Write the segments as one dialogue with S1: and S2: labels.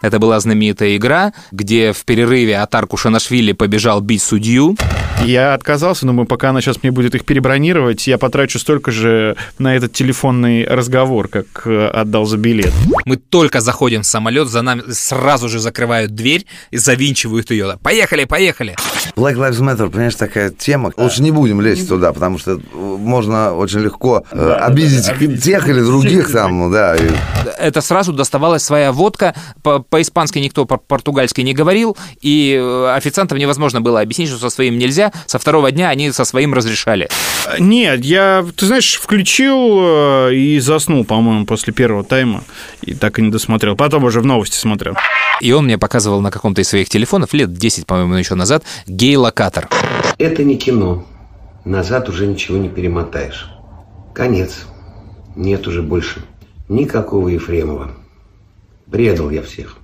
S1: Это была знаменитая игра, где в перерыве Атар Кушанашвили побежал бить судью.
S2: Я отказался, но пока она сейчас мне будет их перебронировать, я потрачу столько же на этот телефонный разговор, как э, отдал за билет.
S1: Мы только заходим в самолет, за нами сразу же закрывают дверь и завинчивают ее. Поехали, поехали!
S3: Black Lives Matter, понимаешь, такая тема. Лучше не будем лезть туда, потому что можно очень легко э, обидеть тех или других там, да.
S1: Это сразу доставалась своя водка. По- По-испански никто по-португальски не говорил, и э, официантам невозможно было объяснить, что со своим нельзя. Со второго дня они со своим разрешали.
S2: Нет, я, ты знаешь, включил э, и заснул, по-моему, после первого тайма. И так и не досмотрел. Потом уже в новости смотрел.
S1: И он мне показывал на каком-то из своих телефонов, лет 10, по-моему, еще назад, гей-локатор.
S4: Это не кино. Назад уже ничего не перемотаешь. Конец. Нет уже больше никакого Ефремова. Предал я всех.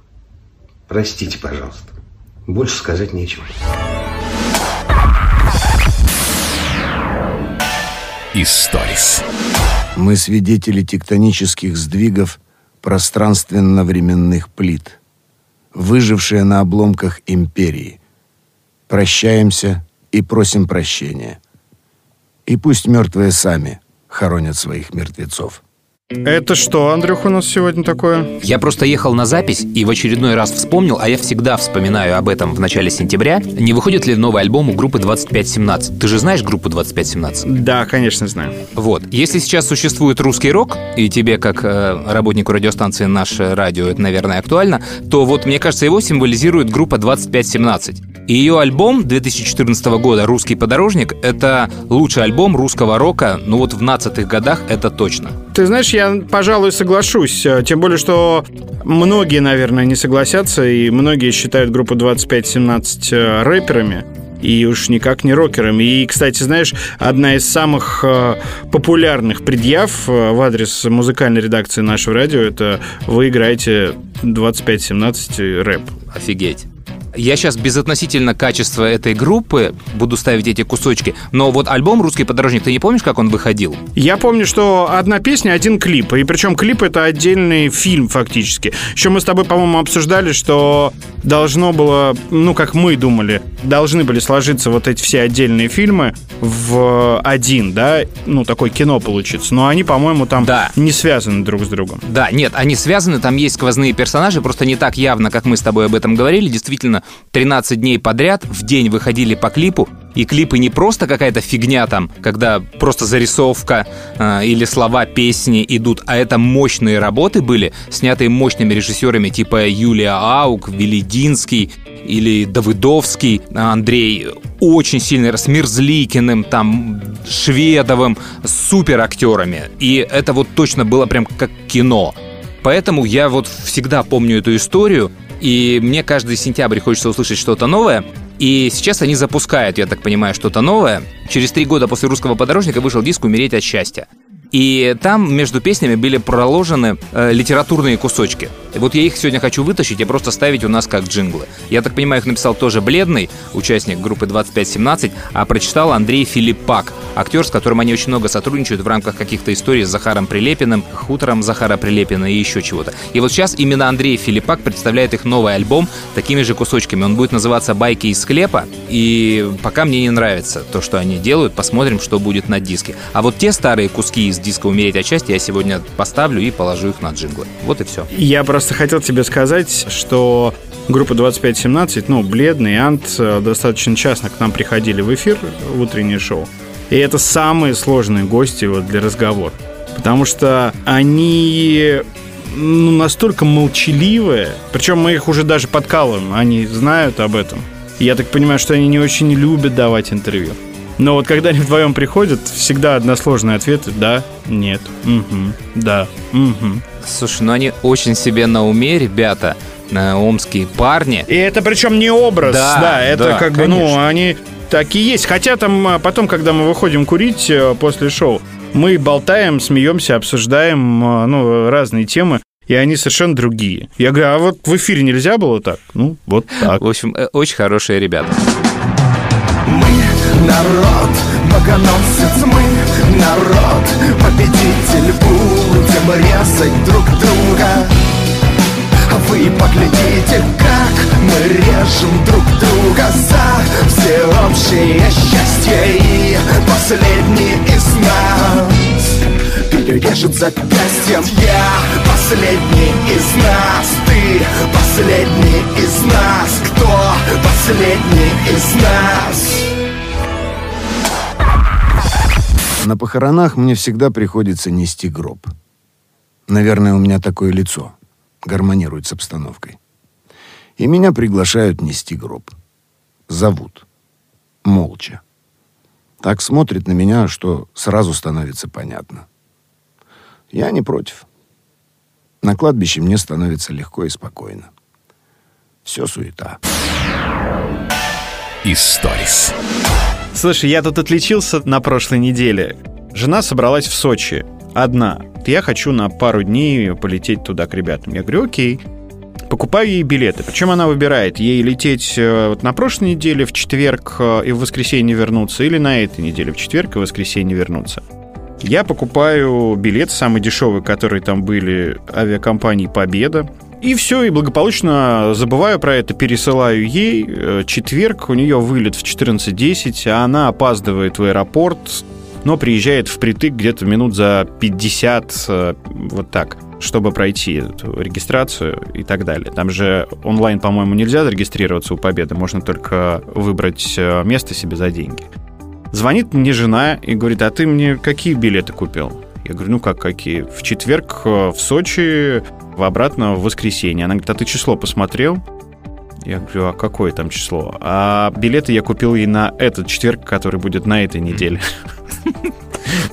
S4: Простите, пожалуйста. Больше сказать нечего.
S5: Историс.
S6: Мы свидетели тектонических сдвигов пространственно-временных плит, выжившие на обломках империи. Прощаемся и просим прощения. И пусть мертвые сами хоронят своих мертвецов.
S2: Это что, Андрюх, у нас сегодня такое?
S1: Я просто ехал на запись и в очередной раз вспомнил, а я всегда вспоминаю об этом в начале сентября, не выходит ли новый альбом у группы 2517. Ты же знаешь группу 2517?
S2: Да, конечно, знаю.
S1: Вот. Если сейчас существует русский рок, и тебе, как э, работнику радиостанции «Наше радио», это, наверное, актуально, то вот, мне кажется, его символизирует группа 2517. И ее альбом 2014 года «Русский подорожник» — это лучший альбом русского рока, ну вот в 15-х годах это точно.
S2: Ты знаешь, я, пожалуй, соглашусь. э, Тем более, что многие, наверное, не согласятся, и многие считают группу 2517 э, рэперами. И уж никак не рокерами. И, кстати, знаешь, одна из самых э, популярных предъяв в адрес музыкальной редакции нашего радио это вы играете 2517 рэп.
S1: Офигеть. Я сейчас безотносительно качества этой группы буду ставить эти кусочки, но вот альбом «Русский подорожник», ты не помнишь, как он выходил?
S2: Я помню, что одна песня, один клип. И причем клип это отдельный фильм фактически. Еще мы с тобой, по-моему, обсуждали, что должно было, ну, как мы думали, должны были сложиться вот эти все отдельные фильмы в один, да, ну, такое кино получится. Но они, по-моему, там
S1: Да.
S2: не связаны друг с другом.
S1: Да, нет, они связаны, там есть сквозные персонажи, просто не так явно, как мы с тобой об этом говорили. Действительно, 13 дней подряд в день выходили по клипу, и клипы не просто какая-то фигня там, когда просто зарисовка э, или слова песни идут, а это мощные работы были, снятые мощными режиссерами типа Юлия Аук, Велидинский или Давыдовский, Андрей очень сильный, с Мирзликиным, там, Шведовым, супер актерами. И это вот точно было прям как кино. Поэтому я вот всегда помню эту историю, и мне каждый сентябрь хочется услышать что-то новое. И сейчас они запускают, я так понимаю, что-то новое. Через три года после «Русского подорожника» вышел диск «Умереть от счастья». И там между песнями были проложены э, литературные кусочки. Вот я их сегодня хочу вытащить и просто ставить у нас как джинглы. Я так понимаю, их написал тоже Бледный, участник группы 2517, а прочитал Андрей Филиппак, актер, с которым они очень много сотрудничают в рамках каких-то историй с Захаром Прилепиным, хутором Захара Прилепина и еще чего-то. И вот сейчас именно Андрей Филиппак представляет их новый альбом такими же кусочками. Он будет называться «Байки из склепа», и пока мне не нравится то, что они делают, посмотрим, что будет на диске. А вот те старые куски из диска «Умереть от счастья» я сегодня поставлю и положу их на джинглы. Вот и все.
S2: Я просто хотел тебе сказать, что группа 2517, ну, Бледный, Ант э, достаточно часто к нам приходили в эфир, в утреннее шоу. И это самые сложные гости вот для разговора. Потому что они ну, настолько молчаливые, причем мы их уже даже подкалываем, они знают об этом. Я так понимаю, что они не очень любят давать интервью. Но вот когда они вдвоем приходят, всегда односложные ответы «да», «нет», «угу», «да», «угу».
S1: Слушай, ну они очень себе на уме, ребята, омские парни.
S2: И это причем не образ,
S1: Да,
S2: да, это
S1: да,
S2: как бы, ну, они такие есть. Хотя там а, потом, когда мы выходим курить э, после шоу, мы болтаем, смеемся, обсуждаем, а, ну, разные темы. И они совершенно другие. Я говорю, а вот в эфире нельзя было так? Ну, вот так.
S1: В общем, э, очень хорошие ребята.
S5: Мы народ, богоносец, мы народ, победитель, будем резать друг друга. А Вы поглядите, держим друг друга за всеобщее счастье И последний из нас перережет запястьем Я последний из нас Ты последний из нас Кто последний из нас?
S6: На похоронах мне всегда приходится нести гроб. Наверное, у меня такое лицо. Гармонирует с обстановкой. И меня приглашают нести гроб. Зовут. Молча. Так смотрит на меня, что сразу становится понятно. Я не против. На кладбище мне становится легко и спокойно. Все суета.
S5: Историс.
S2: Слушай, я тут отличился на прошлой неделе. Жена собралась в Сочи. Одна. Я хочу на пару дней полететь туда к ребятам. Я говорю, окей. Покупаю ей билеты. Причем она выбирает, ей лететь э, вот на прошлой неделе в четверг э, и в воскресенье вернуться, или на этой неделе в четверг и в воскресенье вернуться. Я покупаю билет, самый дешевый, которые там были, авиакомпании «Победа». И все, и благополучно забываю про это, пересылаю ей. Э, Четверг, у нее вылет в 14.10, а она опаздывает в аэропорт, но приезжает впритык где-то минут за 50, э, вот так, чтобы пройти эту регистрацию и так далее. Там же онлайн, по-моему, нельзя зарегистрироваться у Победы, можно только выбрать э, место себе за деньги. Звонит мне жена и говорит, а ты мне какие билеты купил? Я говорю, ну как какие? В четверг в Сочи, в обратно в воскресенье. Она говорит, а ты число посмотрел? Я говорю, а какое там число? А билеты я купил ей на этот четверг, который будет на этой неделе.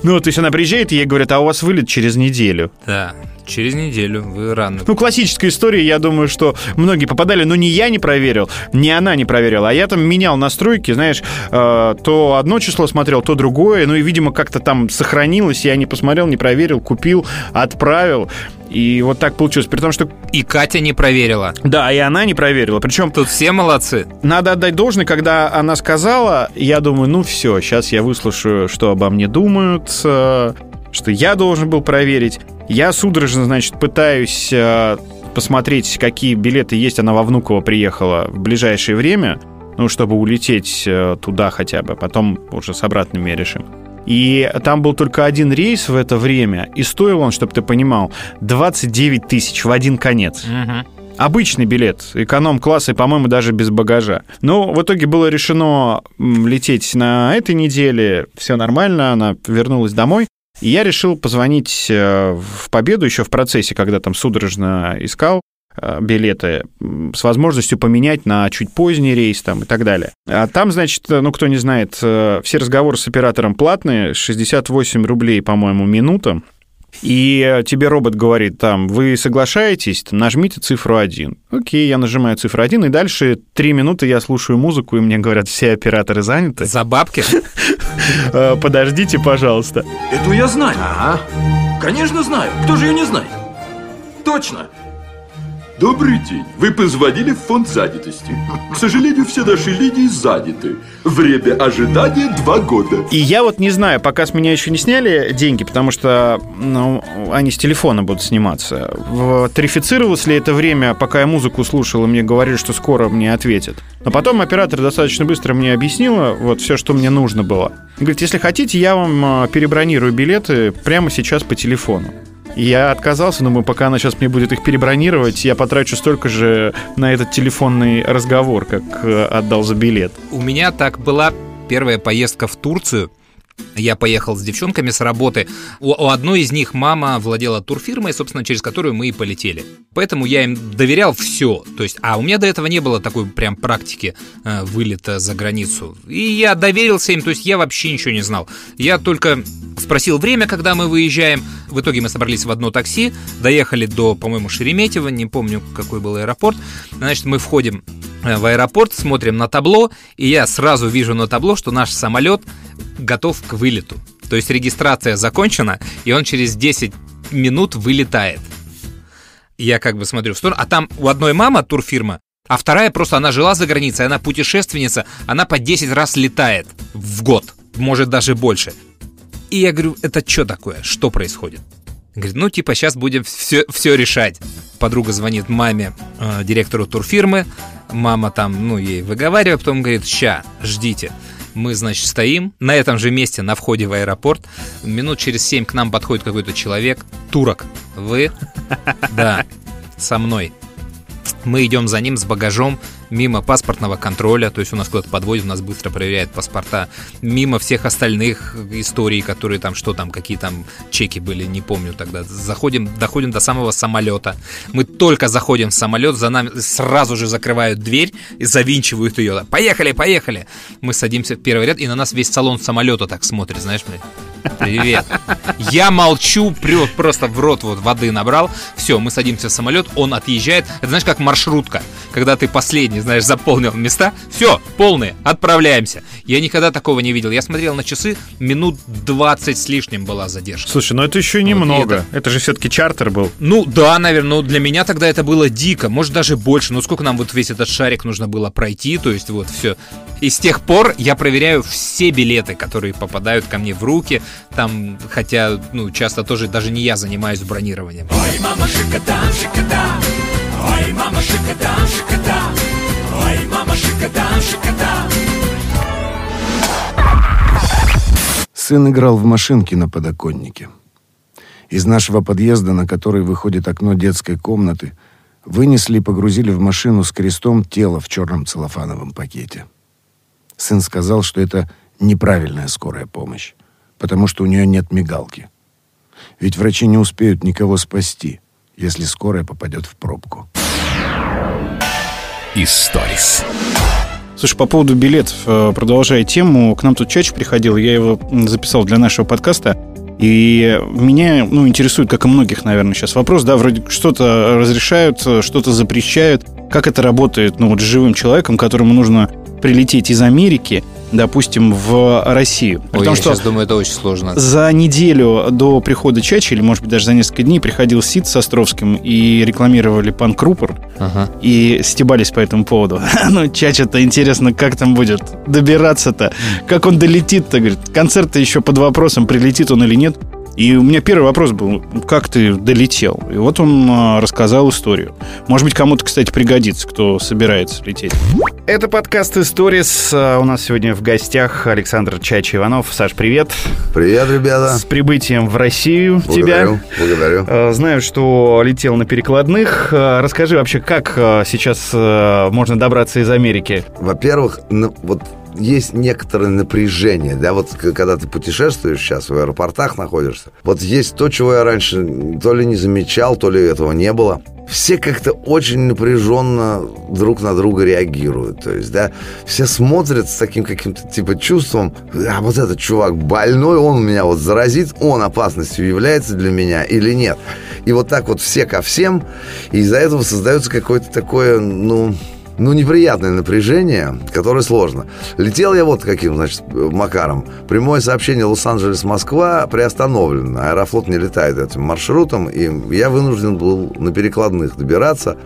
S2: Ну, то есть она приезжает, и ей говорят, а у вас вылет через неделю.
S1: Да, через неделю. Вы рано.
S2: Ну, классическая история, я думаю, что многие попадали, но ни я не проверил, ни она не проверила. А я там менял настройки, знаешь, э, то одно число смотрел, то другое. Ну и, видимо, как-то там сохранилось, я не посмотрел, не проверил, купил, отправил. И вот так получилось. При том, что
S1: И Катя не проверила.
S2: да, и она не проверила. Причем
S1: Тут все молодцы.
S2: надо отдать должное, когда она сказала, я думаю, ну все, сейчас я выслушаю, что обо мне думают, э, что я должен был проверить. Я судорожно, значит, пытаюсь э, посмотреть, какие билеты есть. Она во Внуково приехала в ближайшее время, ну, чтобы улететь э, туда хотя бы. Потом уже с обратными решим. И там был только один рейс в это время, и стоил он, чтобы ты понимал, 29 тысяч в один конец. Обычный билет, эконом-класс и, по-моему, даже без багажа. Но в итоге было решено лететь на этой неделе, все нормально, она вернулась домой. И я решил позвонить э, в Победу еще в процессе, когда там судорожно искал э, билеты с возможностью поменять на чуть поздний рейс там и так далее. А там, значит, э, ну, кто не знает, все разговоры с оператором платные, 68 рублей, по-моему, минута. И тебе робот говорит там, вы соглашаетесь, нажмите цифру 1. Окей, я нажимаю цифру 1, и дальше 3 минуты я слушаю музыку, и мне говорят, все операторы заняты.
S1: За бабки?
S2: Э, Подождите, пожалуйста.
S7: Эту я знаю. Конечно знаю. Кто же ее не знает? Точно. Добрый день. Вы позвонили в фонд занятости. К сожалению, все наши линии заняты. Время ожидания два года.
S2: И я вот не знаю, пока с меня еще не сняли деньги, потому что ну, они с телефона будут сниматься. Тарифицировалось ли это время, пока я музыку слушал, и мне говорили, что скоро мне ответят. Но потом оператор достаточно быстро мне объяснила вот все, что мне нужно было. Говорит, если хотите, я вам э, перебронирую билеты прямо сейчас по телефону. Я отказался, думаю, пока она сейчас мне будет их перебронировать, я потрачу столько же на этот телефонный разговор, как э, отдал за билет.
S1: У меня так была первая поездка в Турцию. Я поехал с девчонками с работы. У, у одной из них мама владела турфирмой, собственно, через которую мы и полетели. Поэтому я им доверял все. То есть, а у меня до этого не было такой прям практики э, вылета за границу. И я доверился им, то есть я вообще ничего не знал. Я только спросил время, когда мы выезжаем. В итоге мы собрались в одно такси, доехали до, по-моему, Шереметьево, не помню, какой был аэропорт. Значит, мы входим в аэропорт, смотрим на табло, и я сразу вижу на табло, что наш самолет готов к вылету. То есть регистрация закончена, и он через 10 минут вылетает. Я как бы смотрю в сторону, а там у одной мама турфирма, а вторая просто, она жила за границей, она путешественница, она по 10 раз летает в год, может даже больше. И я говорю, это что такое? Что происходит? Говорит, ну типа сейчас будем все, все решать. Подруга звонит маме, э, директору турфирмы, Мама там, ну, ей выговаривает, потом говорит, ща, ждите. Мы, значит, стоим на этом же месте на входе в аэропорт. Минут через семь к нам подходит какой-то человек. Турок. Вы? Да. Со мной. Мы идем за ним с багажом мимо паспортного контроля, то есть у нас кто-то подводит, у нас быстро проверяет паспорта, мимо всех остальных историй, которые там, что там, какие там чеки были, не помню тогда. Заходим, доходим до самого самолета. Мы только заходим в самолет, за нами сразу же закрывают дверь и завинчивают ее. Поехали, поехали! Мы садимся в первый ряд, и на нас весь салон самолета так смотрит, знаешь, блядь. Привет. Я молчу, прет просто в рот вот воды набрал. Все, мы садимся в самолет, он отъезжает. Это знаешь, как маршрутка. Когда ты последний, знаешь, заполнил места. Все, полные, отправляемся. Я никогда такого не видел. Я смотрел на часы, минут 20 с лишним была задержка.
S2: Слушай, ну это еще немного. Это... же все-таки чартер был.
S1: Ну да, наверное, но для меня тогда это было дико. Может даже больше. Ну сколько нам вот весь этот шарик нужно было пройти, то есть вот все. И с тех пор я проверяю все билеты, которые попадают ко мне в руки. Там, хотя, ну, часто тоже даже не я занимаюсь бронированием. Ой, мама, шикота, шикота. Ой, мама, шикота, шикота. Ой, мама, шикота,
S6: шикота. Сын играл в машинки на подоконнике. Из нашего подъезда, на который выходит окно детской комнаты, вынесли и погрузили в машину с крестом тело в черном целлофановом пакете. Сын сказал, что это неправильная скорая помощь, потому что у нее нет мигалки. Ведь врачи не успеют никого спасти, если скорая попадет в пробку.
S2: Историс. Слушай, по поводу билетов, э, продолжая тему, к нам тут чаще приходил, я его записал для нашего подкаста, и меня ну, интересует, как и многих, наверное, сейчас вопрос, да, вроде что-то разрешают, что-то запрещают. Как это работает, ну, вот с живым человеком, которому нужно прилететь из Америки, допустим, в Россию.
S1: Ой, Потому я что сейчас думаю, это очень сложно.
S2: За неделю до прихода Чачи, или, может быть, даже за несколько дней, приходил Сид с Островским и рекламировали пан Крупор, ага. и стебались по этому поводу. ну, Чача-то интересно, как там будет добираться-то, как он долетит-то, говорит. Концерт-то еще под вопросом, прилетит он или нет. И у меня первый вопрос был, как ты долетел? И вот он а, рассказал историю. Может быть, кому-то, кстати, пригодится, кто собирается лететь. Это подкаст «Историс». А, у нас сегодня в гостях Александр Чачи Иванов. Саш, привет.
S3: Привет, ребята.
S2: С прибытием в Россию
S3: благодарю,
S2: тебя.
S3: Благодарю.
S2: А, знаю, что летел на перекладных. Расскажи вообще, как сейчас можно добраться из Америки?
S3: Во-первых, ну, вот есть некоторое напряжение, да, вот когда ты путешествуешь сейчас, в аэропортах находишься, вот есть то, чего я раньше то ли не замечал, то ли этого не было. Все как-то очень напряженно друг на друга реагируют, то есть, да, все смотрят с таким каким-то, типа, чувством, а вот этот чувак больной, он меня вот заразит, он опасностью является для меня или нет. И вот так вот все ко всем, и из-за этого создается какое-то такое, ну, ну, неприятное напряжение, которое сложно. Летел я вот каким, значит, макаром. Прямое сообщение Лос-Анджелес-Москва приостановлено. Аэрофлот не летает этим маршрутом, и я вынужден был на перекладных добираться.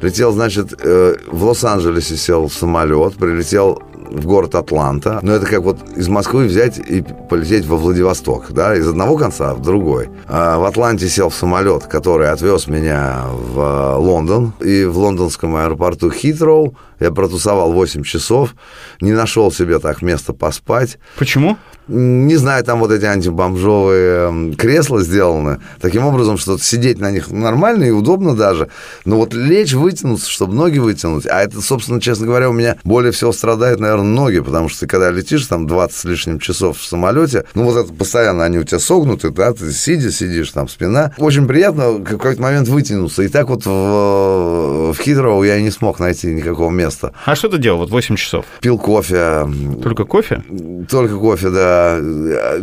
S3: Летел, значит, э, в Лос-Анджелесе сел в самолет, прилетел в город Атланта. Но это как вот из Москвы взять и полететь во Владивосток, да, из одного конца в другой. А в Атланте сел в самолет, который отвез меня в Лондон. И в лондонском аэропорту Хитроу я протусовал 8 часов, не нашел себе так места поспать.
S2: Почему?
S3: Не знаю, там вот эти антибомжовые кресла сделаны таким образом, что сидеть на них нормально и удобно даже, но вот лечь, вытянуться, чтобы ноги вытянуть, а это, собственно, честно говоря, у меня более всего страдают, наверное, ноги, потому что ты когда летишь там 20 с лишним часов в самолете, ну вот это постоянно они у тебя согнуты, да, ты сидя, сидишь, там спина. Очень приятно в какой-то момент вытянуться. И так вот в, в Хитроу я не смог найти никакого места.
S2: А что ты делал вот 8 часов?
S3: Пил кофе.
S2: Только кофе?
S3: Только кофе, да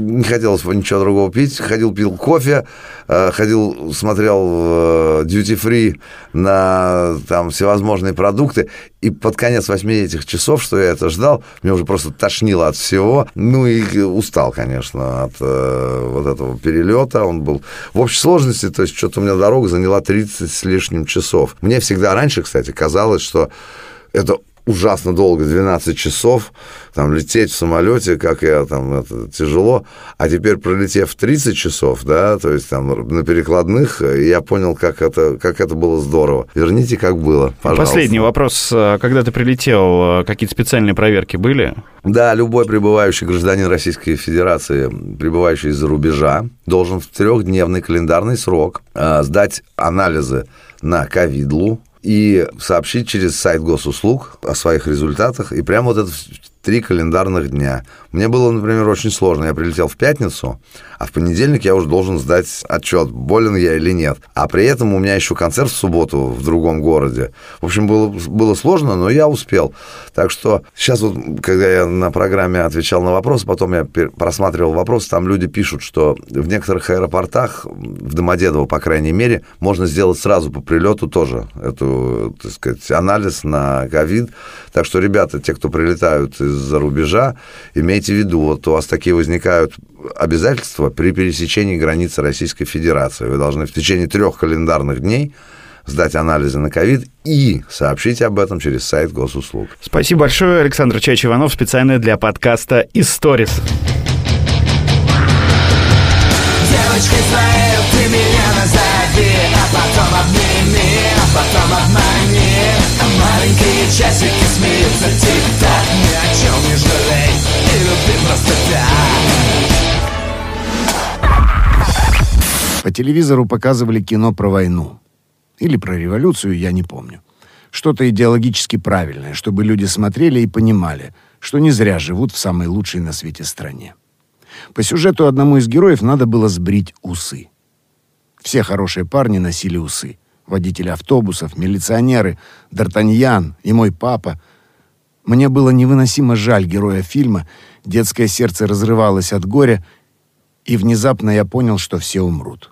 S3: не хотелось ничего другого пить. Ходил, пил кофе, э, ходил, смотрел duty free на там всевозможные продукты. И под конец восьми этих часов, что я это ждал, мне уже просто тошнило от всего. Ну и устал, конечно, от э, вот этого перелета. Он был в общей сложности, то есть что-то у меня дорога заняла 30 с лишним часов. Мне всегда раньше, кстати, казалось, что это ужасно долго, 12 часов, там лететь в самолете, как я там, это тяжело, а теперь пролетев 30 часов, да, то есть там на перекладных, я понял, как это, как это было здорово. Верните, как было, пожалуйста.
S2: Последний вопрос. Когда ты прилетел, какие-то специальные проверки были?
S3: Да, любой прибывающий гражданин Российской Федерации, прибывающий из-за рубежа, должен в трехдневный календарный срок э, сдать анализы на ковидлу, и сообщить через сайт госуслуг о своих результатах. И прямо вот это три календарных дня. Мне было, например, очень сложно. Я прилетел в пятницу, а в понедельник я уже должен сдать отчет, болен я или нет. А при этом у меня еще концерт в субботу в другом городе. В общем, было, было сложно, но я успел. Так что сейчас вот, когда я на программе отвечал на вопросы, потом я просматривал вопросы, там люди пишут, что в некоторых аэропортах, в Домодедово, по крайней мере, можно сделать сразу по прилету тоже эту, так сказать, анализ на ковид. Так что, ребята, те, кто прилетают из-за рубежа, имейте в виду, вот у вас такие возникают обязательства при пересечении границы Российской Федерации. Вы должны в течение трех календарных дней сдать анализы на ковид и сообщить об этом через сайт госуслуг.
S2: Спасибо большое, Александр Чач-Иванов, специально для подкаста «Историс». Телевизору показывали кино про войну. Или про революцию, я не помню. Что-то идеологически правильное, чтобы люди смотрели и понимали, что не зря живут в самой лучшей на свете стране. По сюжету одному из героев надо было сбрить усы. Все хорошие парни носили усы. Водители автобусов, милиционеры, Д'Артаньян и мой папа. Мне было невыносимо жаль героя фильма, детское сердце разрывалось от горя, и внезапно я понял, что все умрут.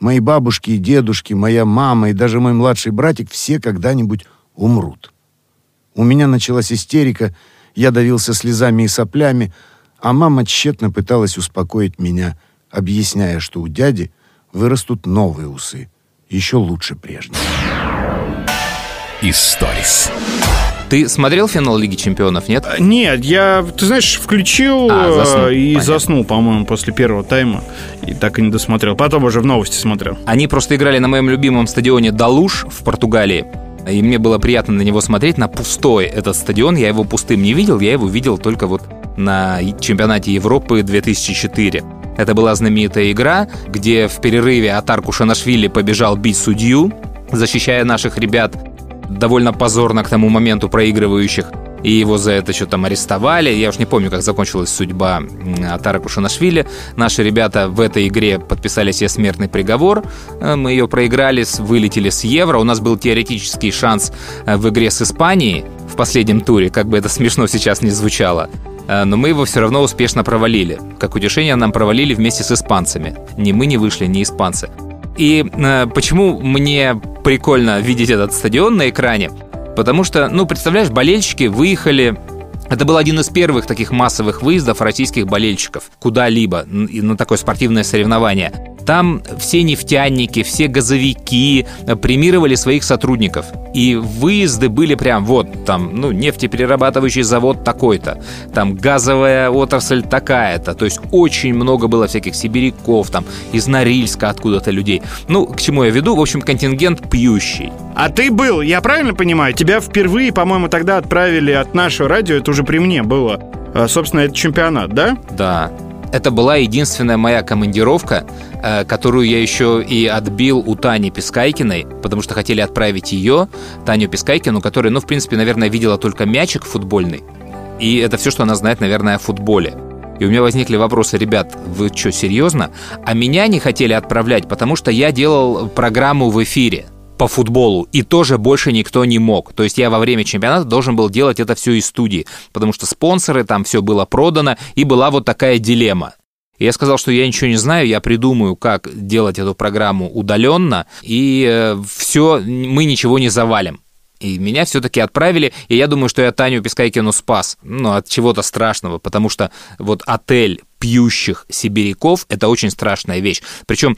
S2: Мои бабушки и дедушки, моя мама и даже мой младший братик все когда-нибудь умрут. У меня началась истерика, я давился слезами и соплями, а мама тщетно пыталась успокоить меня, объясняя, что у дяди вырастут новые усы, еще лучше прежних.
S1: Историс. Ты смотрел финал Лиги Чемпионов, нет?
S2: Нет, я, ты знаешь, включил а, заснул. Э, и Понятно. заснул, по-моему, после первого тайма. И так и не досмотрел. Потом уже в новости смотрел.
S1: Они просто играли на моем любимом стадионе Далуш в Португалии. И мне было приятно на него смотреть, на пустой этот стадион. Я его пустым не видел, я его видел только вот на чемпионате Европы 2004. Это была знаменитая игра, где в перерыве Атар Кушанашвили побежал бить судью, защищая наших ребят, довольно позорно к тому моменту проигрывающих и его за это что там арестовали. Я уж не помню, как закончилась судьба Атара Кушанашвили. Наши ребята в этой игре подписали себе смертный приговор. Э, мы ее проиграли, вылетели с Евро. У нас был теоретический шанс э, в игре с Испанией в последнем туре, как бы это смешно сейчас не звучало. Э, но мы его все равно успешно провалили. Как утешение нам провалили вместе с испанцами. Ни мы не вышли, ни испанцы. И э, почему мне прикольно видеть этот стадион на экране? Потому что, ну, представляешь, болельщики выехали это был один из первых таких массовых выездов российских болельщиков куда-либо на такое спортивное соревнование. Там все нефтяники, все газовики э, премировали своих сотрудников. И выезды были прям вот, там, ну, нефтеперерабатывающий завод такой-то, там, газовая отрасль такая-то. То есть очень много было всяких сибиряков, там, из Норильска откуда-то людей. Ну, к чему я веду? В общем, контингент пьющий.
S2: А ты был, я правильно понимаю? Тебя впервые, по-моему, тогда отправили от нашего радио, это уже при мне было. А, собственно, это чемпионат, да?
S1: Да. Это была единственная моя командировка, которую я еще и отбил у Тани Пескайкиной, потому что хотели отправить ее, Таню Пескайкину, которая, ну, в принципе, наверное, видела только мячик футбольный. И это все, что она знает, наверное, о футболе. И у меня возникли вопросы, ребят, вы что, серьезно? А меня не хотели отправлять, потому что я делал программу в эфире по футболу, и тоже больше никто не мог. То есть я во время чемпионата должен был делать это все из студии, потому что спонсоры, там все было продано, и была вот такая дилемма. И я сказал, что я ничего не знаю, я придумаю, как делать эту программу удаленно, и э, все, мы ничего не завалим. И меня все-таки отправили, и я думаю, что я Таню Пескайкину спас, ну, от чего-то страшного, потому что вот отель пьющих сибиряков – это очень страшная вещь. Причем,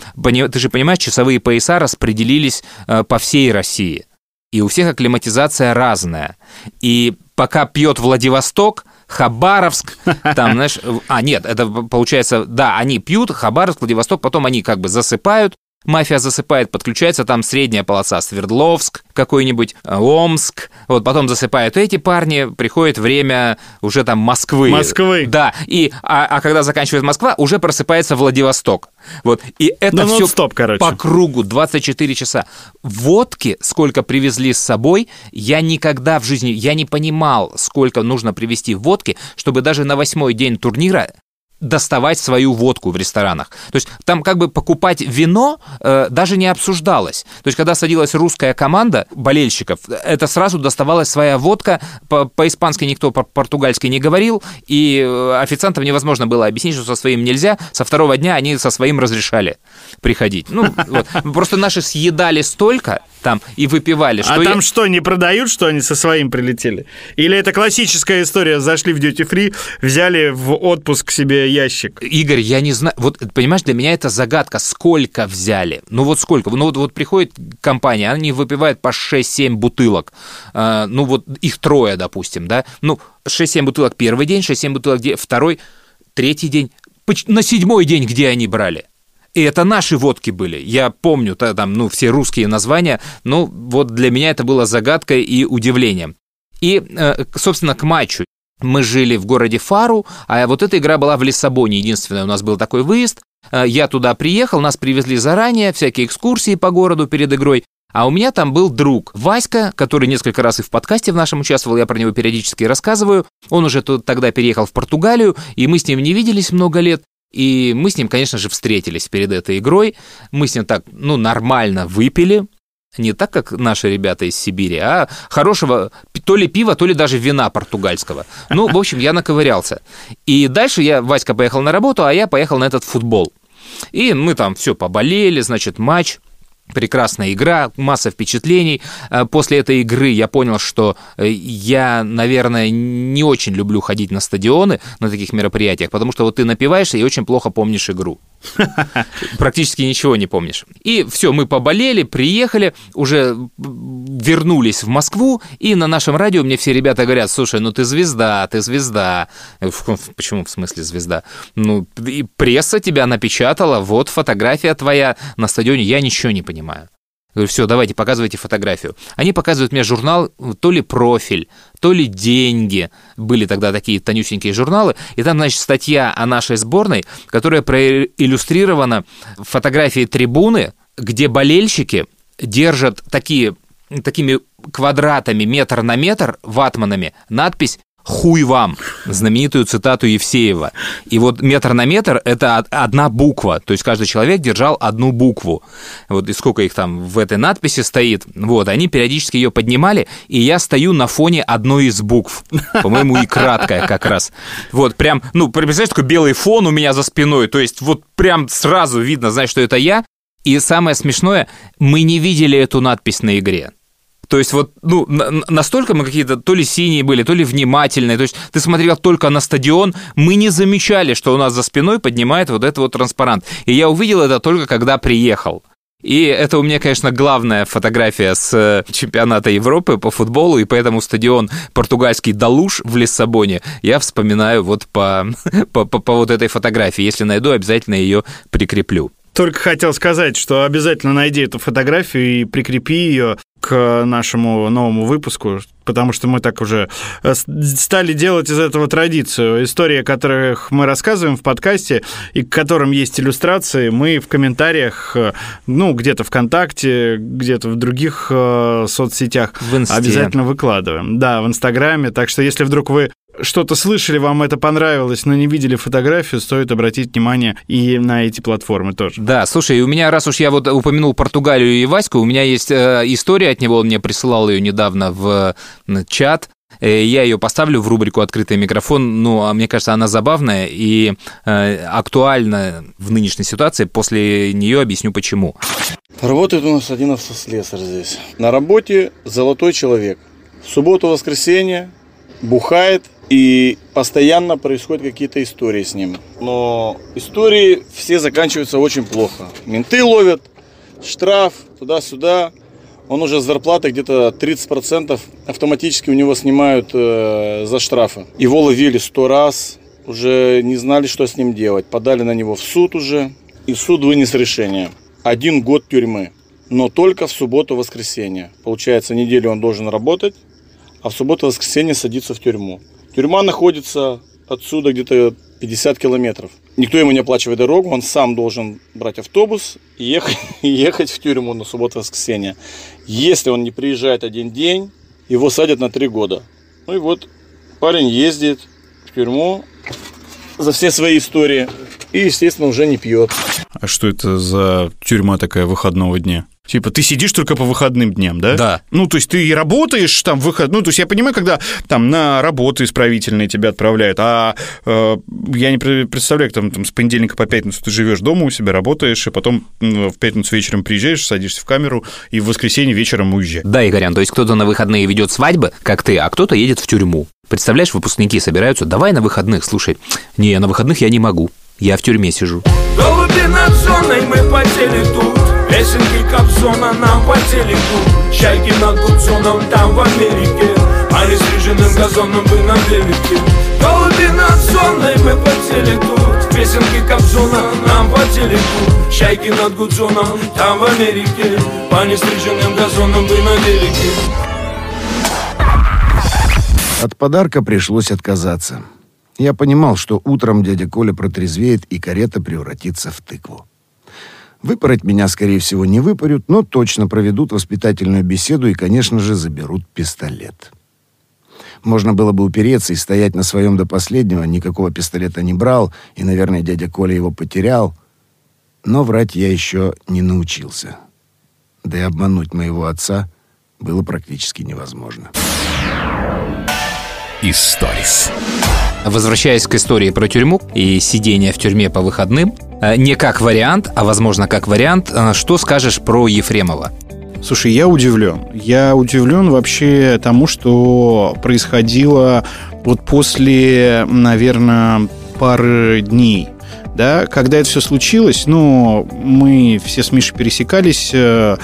S1: ты же понимаешь, часовые пояса распределились э, по всей России. и у всех акклиматизация разная. И пока пьет Владивосток, Хабаровск, там, знаешь, а нет, это получается, да, они пьют, Хабаровск, Владивосток, потом они как бы засыпают, Мафия засыпает, подключается там средняя полоса, Свердловск какой-нибудь, э, Омск. Вот потом засыпают эти парни, приходит время уже там Москвы.
S2: Москвы.
S1: Да, и, а, а когда заканчивает Москва, уже просыпается Владивосток. Вот, и это
S2: Да
S1: все
S2: нон-стоп, короче.
S1: по кругу 24 часа. Водки, сколько привезли с собой, я никогда в жизни, я не понимал, сколько нужно привезти водки, чтобы даже на восьмой день турнира доставать свою водку в ресторанах. То есть там как бы покупать вино э, даже не обсуждалось. То есть когда садилась русская команда болельщиков, это сразу доставалась своя водка, по- по-испански никто по-португальски не говорил, и э, официантам невозможно было объяснить, что со своим нельзя. Со второго дня они со своим разрешали приходить. Ну, вот. Просто наши съедали столько там и выпивали, что
S2: А
S1: я-
S2: там что, не продают, что они со своим прилетели? Или это классическая история, зашли в duty free, взяли в отпуск себе ящик?
S1: Игорь, я не знаю, вот понимаешь, для меня это загадка, сколько взяли. Ну вот сколько? Ну вот, вот приходит компания, они выпивают по 6-7 бутылок. А, ну вот их трое, допустим, да? Ну 6-7 бутылок первый день, 6-7 бутылок де- второй, третий день. На седьмой день, где они брали? И это наши водки были. Я помню та- там, ну, все русские названия. Ну, вот для меня это было загадкой и удивлением. И, э, собственно, к матчу. Мы жили в городе Фару, а вот эта игра была в Лиссабоне. Единственное, у нас был такой выезд. Э, Я туда приехал, нас привезли заранее, всякие экскурсии по городу перед игрой. А у меня там был друг Васька, который несколько раз и в подкасте в нашем участвовал, я про него периодически рассказываю. Он уже тут тогда переехал в Португалию, и мы с ним не виделись много лет. И мы с ним, конечно же, встретились перед этой игрой. Мы с ним так, ну, нормально выпили. Не так, как наши ребята из Сибири, а хорошего то ли пива, то ли даже вина португальского. Ну, в общем, я наковырялся. И дальше я, Васька поехал на работу, а я поехал на этот футбол. И мы там все поболели, значит, матч. Прекрасная игра, масса впечатлений. Э, После этой игры я понял, что э, я, наверное, не очень люблю ходить на стадионы на таких мероприятиях, потому что вот ты напиваешься и очень плохо помнишь игру. Практически ничего не помнишь. И все, мы поболели, приехали, уже вернулись в Москву, и на нашем радио мне все ребята говорят, слушай, ну ты звезда, ты звезда. Я говорю, «В- Почему в смысле звезда? Ну, и пресса тебя напечатала, вот фотография твоя на стадионе, я ничего не понимаю. Говорю, все, давайте, показывайте фотографию. Они показывают мне журнал, то ли профиль, то ли деньги. Были тогда такие тонюсенькие журналы. И там, значит, статья о нашей сборной, которая проиллюстрирована фотографией трибуны, где болельщики держат такие, такими квадратами метр на метр, ватманами, надпись «Хуй вам», знаменитую цитату Евсеева. И вот метр на метр – это од- одна буква, то есть каждый человек держал одну букву. Вот и сколько их там в этой надписи стоит. Вот, они периодически ее поднимали, и я стою на фоне одной из букв. По-моему, и краткая как раз. Вот, прям, ну, представляешь, такой белый фон у меня за спиной, то есть вот прям сразу видно, знаешь, что это я. И самое смешное, мы не видели эту надпись на игре. То есть вот, ну, на- настолько мы какие-то то ли синие были, то ли внимательные. То есть ты смотрел только на стадион, мы не замечали, что у нас за спиной поднимает вот этот вот транспарант. И я увидел это только когда приехал. И это у меня, конечно, главная фотография с э, чемпионата Европы по футболу, и поэтому стадион португальский Далуш в Лиссабоне я вспоминаю вот по, по, по- по вот этой фотографии. Если найду, обязательно ее прикреплю.
S2: Только хотел сказать, что обязательно найди эту фотографию и прикрепи ее к нашему новому выпуску, потому что мы так уже э, стали делать из этого традицию. Истории, о которых мы рассказываем в подкасте и к которым есть иллюстрации, мы в комментариях, э, ну, где-то ВКонтакте, где-то в других э, соцсетях
S1: В Инсте.
S2: обязательно выкладываем. Да, в Инстаграме. Так что если вдруг вы что-то слышали, вам это понравилось, но не видели фотографию, стоит обратить внимание и на эти платформы тоже.
S1: Да, слушай, и у меня, раз уж я вот упомянул Португалию и Ваську, у меня есть э, история от него, он мне присылал ее недавно в э, чат. Я ее поставлю в рубрику «Открытый микрофон». Ну, а мне кажется, она забавная и э, актуальна в нынешней ситуации. После нее объясню, почему.
S8: Работает у нас один автослесарь здесь. На работе золотой человек. В субботу-воскресенье бухает и постоянно происходят какие-то истории с ним. Но истории все заканчиваются очень плохо. Менты ловят, штраф, туда-сюда. он уже с зарплаты где-то 30% автоматически у него снимают э, за штрафы. Его ловили сто раз, уже не знали, что с ним делать. Подали на него в суд уже, и суд вынес решение. Один год тюрьмы, но только в субботу-воскресенье. Получается, неделю он должен работать, а в субботу-воскресенье садиться в тюрьму. Тюрьма находится отсюда где-то 50 километров. Никто ему не оплачивает дорогу, он сам должен брать автобус и ехать, ехать в тюрьму на субботу-воскресенье. Если он не приезжает один день, его садят на три года. Ну и вот парень ездит в тюрьму за все свои истории и, естественно, уже не пьет.
S2: А что это за тюрьма такая выходного дня? Типа, ты сидишь только по выходным дням, да?
S1: Да.
S2: Ну, то есть ты и работаешь там в выход... Ну, то есть я понимаю, когда там на работу исправительные тебя отправляют, а э, я не пре- представляю, как там, там с понедельника по пятницу ты живешь дома у себя, работаешь, и потом м, в пятницу вечером приезжаешь, садишься в камеру, и в воскресенье вечером уезжаешь.
S1: Да, Игорян, то есть кто-то на выходные ведет свадьбы, как ты, а кто-то едет в тюрьму. Представляешь, выпускники собираются, давай на выходных, слушай, не, на выходных я не могу, я в тюрьме сижу.
S5: Голуби над зоной мы потели тут Песенки Кобзона нам по телеку. Чайки над Гудзоном там в Америке. А не стриженным газоном вы на велике. Голуби над зоной мы потели тут Песенки Кобзона нам по телеку. Чайки над Гудзоном там в Америке. По нестриженным газонам вы на велике.
S6: От подарка пришлось отказаться. Я понимал, что утром дядя Коля протрезвеет, и карета превратится в тыкву. Выпороть меня, скорее всего, не выпарют, но точно проведут воспитательную беседу и, конечно же, заберут пистолет. Можно было бы упереться и стоять на своем до последнего, никакого пистолета не брал, и, наверное, дядя Коля его потерял. Но врать я еще не научился. Да и обмануть моего отца было практически невозможно.
S5: Историс.
S1: Возвращаясь к истории про тюрьму и сидение в тюрьме по выходным, э, не как вариант, а возможно как вариант, э, что скажешь про Ефремова?
S2: Слушай, я удивлен. Я удивлен вообще тому, что происходило вот после, наверное, пары дней. Да, когда это все случилось, ну, мы все с Мишей пересекались э,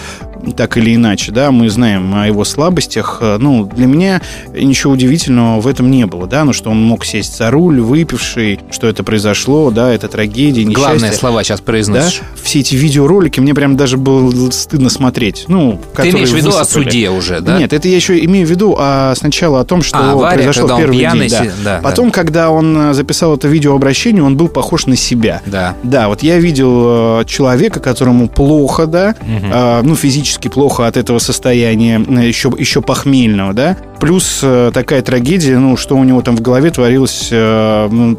S2: так или иначе, да, мы знаем о его слабостях. Э, Ну, для меня ничего удивительного в этом не было, да, ну, что он мог сесть за руль, выпивший, что это произошло, да, это трагедия, несчастье.
S1: Главные слова сейчас
S2: Да,
S1: произносишь.
S2: все эти видеоролики мне прям даже было стыдно смотреть. Ну,
S1: Ты имеешь в виду о
S2: высыпали.
S1: суде уже, да?
S2: Нет, это я еще имею в виду а сначала о том, что
S1: А, авария,
S2: произошло в первый
S1: пьяный
S2: день. Да.
S1: да,
S2: Потом, когда он э, записал это видеообращение, он был похож на себя.
S1: Да.
S2: Да, вот я видел э, человека, которому плохо, да, э, ну, физически плохо от этого состояния, э, еще, еще похмельного, да, плюс э, такая трагедия, ну, что у него там в голове творилось, э, ну,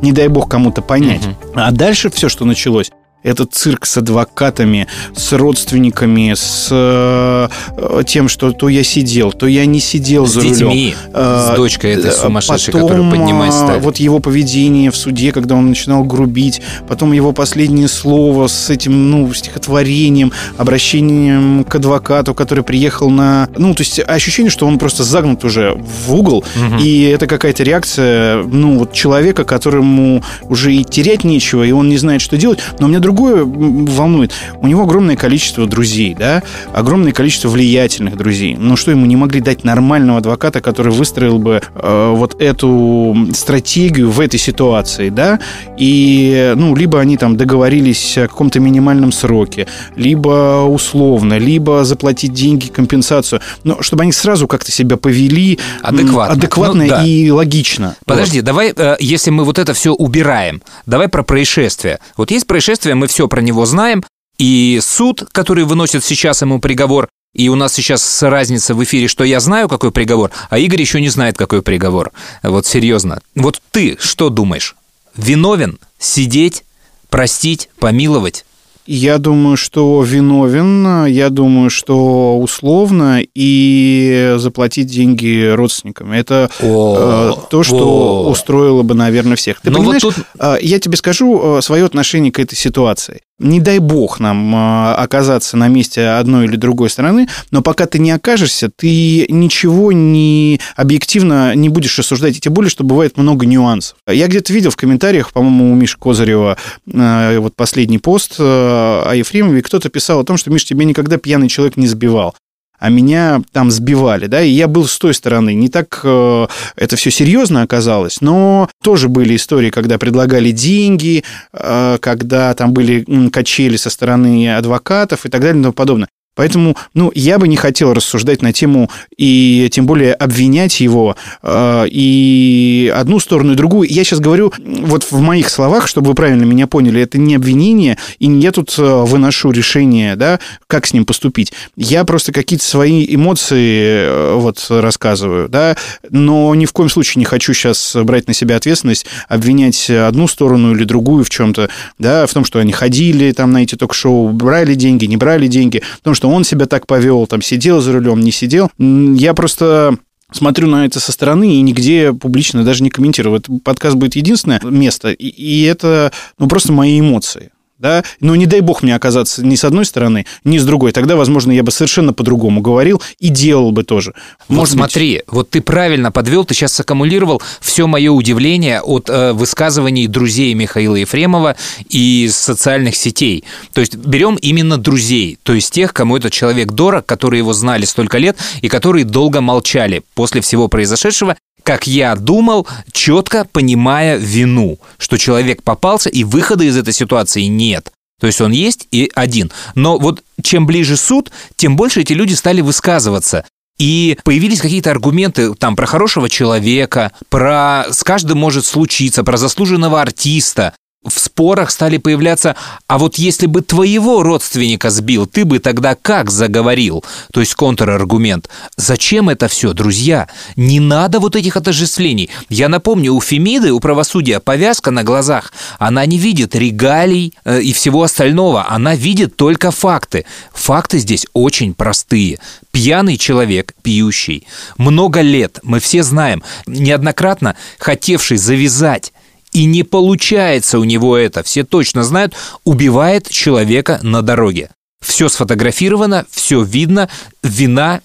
S2: не дай бог кому-то понять. А дальше все, что началось, этот цирк с адвокатами, с родственниками, с э, э, тем, что то я сидел, то я не сидел
S1: С
S2: за рулем.
S1: детьми,
S2: Э,
S1: с дочкой этой
S2: э,
S1: сумасшедшей,
S2: потом,
S1: которую поднимать
S2: а,
S1: стали.
S2: Вот его поведение в суде, когда он начинал грубить, потом его последнее слово с этим, ну, стихотворением, обращением к адвокату, который приехал на... Ну, то есть ощущение, что он просто загнут уже в угол, и это какая-то реакция, ну, вот человека, которому уже и терять нечего, и он не знает, что делать. Но меня другое волнует. У него огромное количество друзей, да, огромное количество влиятельных друзей. Но что ему не могли дать нормального адвоката, который выстроил бы э, вот эту стратегию в этой ситуации, да, и, ну, либо они там договорились о каком-то минимальном сроке, либо условно, либо заплатить деньги, компенсацию, но чтобы они сразу как-то себя повели
S1: Адекватно.
S2: адекватно
S1: Ну, да.
S2: и логично.
S1: Подожди, давай, э, если мы вот это все убираем, давай про происшествие. Вот есть происшествие, мы все про него знаем, и суд, который выносит сейчас ему приговор, и у нас сейчас разница в эфире, что я знаю, какой приговор, а Игорь еще не знает, какой приговор. Вот серьезно. Вот ты что думаешь? Виновен? Сидеть? Простить? Помиловать?
S2: Я думаю, что виновен, я думаю, что условно и заплатить деньги родственникам. Это
S1: О,
S2: э, то, что
S1: о.
S2: устроило бы, наверное, всех. Ты
S1: Ну вот
S2: понимаешь,
S1: тут-
S2: э, я тебе скажу свое отношение к этой ситуации. Не дай бог нам э, оказаться на месте одной или другой стороны, но пока ты не окажешься, ты ничего не объективно не будешь рассуждать, и тем более, что бывает много нюансов. Я где-то видел в комментариях, по-моему, у Миши Козырева э, вот последний пост о Ефремове, кто-то писал о том, что, Миш, тебе никогда пьяный человек не сбивал а меня там сбивали, да, и я был с той стороны. Не так э, это все серьезно оказалось, но тоже были истории, когда предлагали деньги, э, когда там были качели со стороны адвокатов и так далее и тому подобное. Поэтому, ну, я бы не хотел рассуждать на тему и тем более обвинять его э, и одну сторону, и другую. Я сейчас говорю вот в моих словах, чтобы вы правильно меня поняли, это не обвинение, и не я тут э, выношу решение, да, как с ним поступить. Я просто какие-то свои эмоции э, вот рассказываю, да, но ни в коем случае не хочу сейчас брать на себя ответственность, обвинять одну сторону или другую в чем-то, да, в том, что они ходили там на эти ток-шоу, брали деньги, не брали деньги, потому что он себя так повел, там сидел за рулем, не сидел. Я просто смотрю на это со стороны и нигде публично даже не комментирую. Этот подкаст будет единственное место, и, и это ну, просто мои эмоции да, но не дай бог мне оказаться ни с одной стороны, ни с другой, тогда, возможно, я бы совершенно по-другому говорил и делал бы тоже.
S1: Может вот смотри, быть... вот ты правильно подвел, ты сейчас саккумулировал все мое удивление от э, высказываний друзей Михаила Ефремова и социальных сетей. То есть берем именно друзей, то есть тех, кому этот человек дорог, которые его знали столько лет и которые долго молчали после всего произошедшего как я думал, четко понимая вину, что человек попался и выхода из этой ситуации нет. То есть он есть и один. Но вот чем ближе суд, тем больше эти люди стали высказываться. И появились какие-то аргументы там про хорошего человека, про с каждым может случиться, про заслуженного артиста в спорах стали появляться, а вот если бы твоего родственника сбил, ты бы тогда как заговорил? То есть контраргумент. Зачем это все, друзья? Не надо вот этих отождествлений. Я напомню, у Фемиды, у правосудия повязка на глазах. Она не видит регалий э, и всего остального. Она видит только факты. Факты здесь очень простые. Пьяный человек, пьющий, много лет, мы все знаем, неоднократно хотевший завязать и не получается у него это, все точно знают, убивает человека на дороге. Все сфотографировано, все видно, вина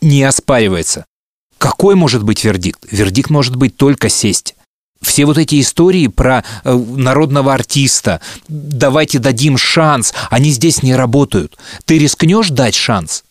S1: не оспаривается. Какой может быть вердикт? Вердикт может быть только сесть. Все вот эти истории про э, народного артиста, давайте дадим шанс, они здесь не работают. Ты рискнешь дать шанс?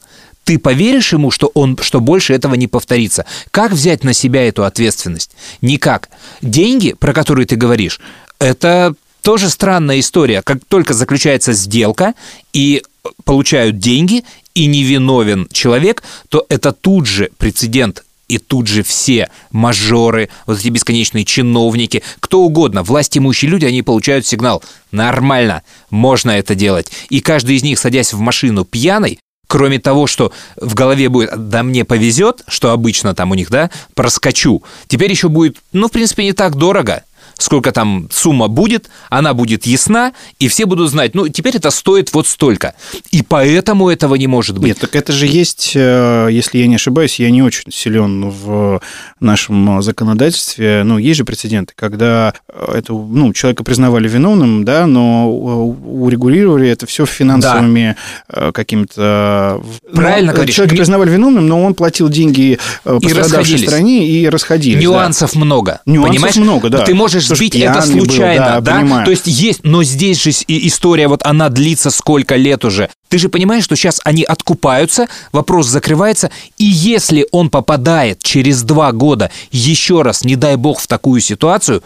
S1: Ты поверишь ему, что, он, что больше этого не повторится? Как взять на себя эту ответственность? Никак. Деньги, про которые ты говоришь, это тоже странная история. Как только заключается сделка и получают деньги, и невиновен человек, то это тут же прецедент и тут же все мажоры, вот эти бесконечные чиновники, кто угодно, власть имущие люди, они получают сигнал. Нормально, можно это делать. И каждый из них, садясь в машину пьяной, кроме того, что в голове будет, да мне повезет, что обычно там у них, да, проскочу, теперь еще будет, ну, в принципе, не так дорого сколько там сумма будет, она будет ясна, и все будут знать, ну, теперь это стоит вот столько. И поэтому этого не может быть.
S2: Нет, так это же есть, э, если я не ошибаюсь, я не очень силен в нашем законодательстве, ну, есть же прецеденты, когда это, ну, человека признавали виновным, да, но урегулировали это все финансовыми да. Э, какими-то...
S1: Правильно говоришь.
S2: Человека признавали виновным, но он платил деньги э, пострадавшей стране и расходились.
S1: Нюансов
S2: да.
S1: много.
S2: Нюансов Понимаешь? много, да.
S1: Ты можешь сбить это случайно, был, да, да? То есть есть, но здесь же история, вот она длится сколько лет уже. Ты же понимаешь, что сейчас они откупаются, вопрос закрывается, и если он попадает через два года еще раз, не дай бог, в такую ситуацию,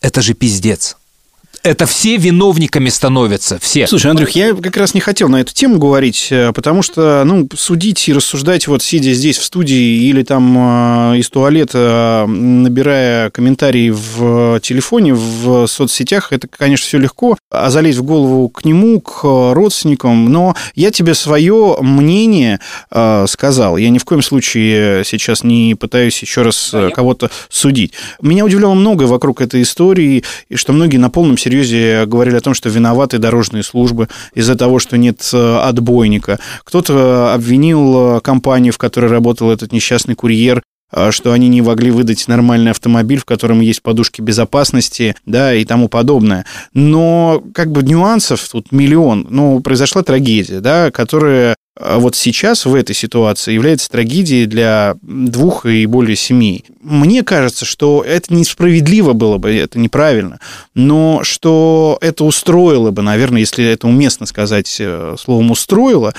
S1: это же пиздец это все виновниками становятся, все.
S2: Слушай, Андрюх, я как раз не хотел на эту тему говорить, э, потому что, ну, судить и рассуждать вот сидя здесь в студии или там э, из туалета, набирая комментарии в телефоне, в соцсетях, это, конечно, все легко, а залезть в голову к нему, к родственникам, но я тебе свое мнение э, сказал. Я ни в коем случае сейчас не пытаюсь еще раз кого-то судить. Меня удивляло многое вокруг этой истории, и что многие на полном серьезе серьезе говорили о том, что виноваты дорожные службы из-за того, что нет э, отбойника. Кто-то обвинил э, компанию, в которой работал этот несчастный курьер, э, что они не могли выдать нормальный автомобиль, в котором есть подушки безопасности, да, и тому подобное. Но как бы нюансов тут миллион. Ну, произошла трагедия, да, которая а вот сейчас в этой ситуации является трагедией для двух и более семей. Мне кажется, что это несправедливо было бы, это неправильно, но что это устроило бы, наверное, если это уместно сказать э, словом «устроило»,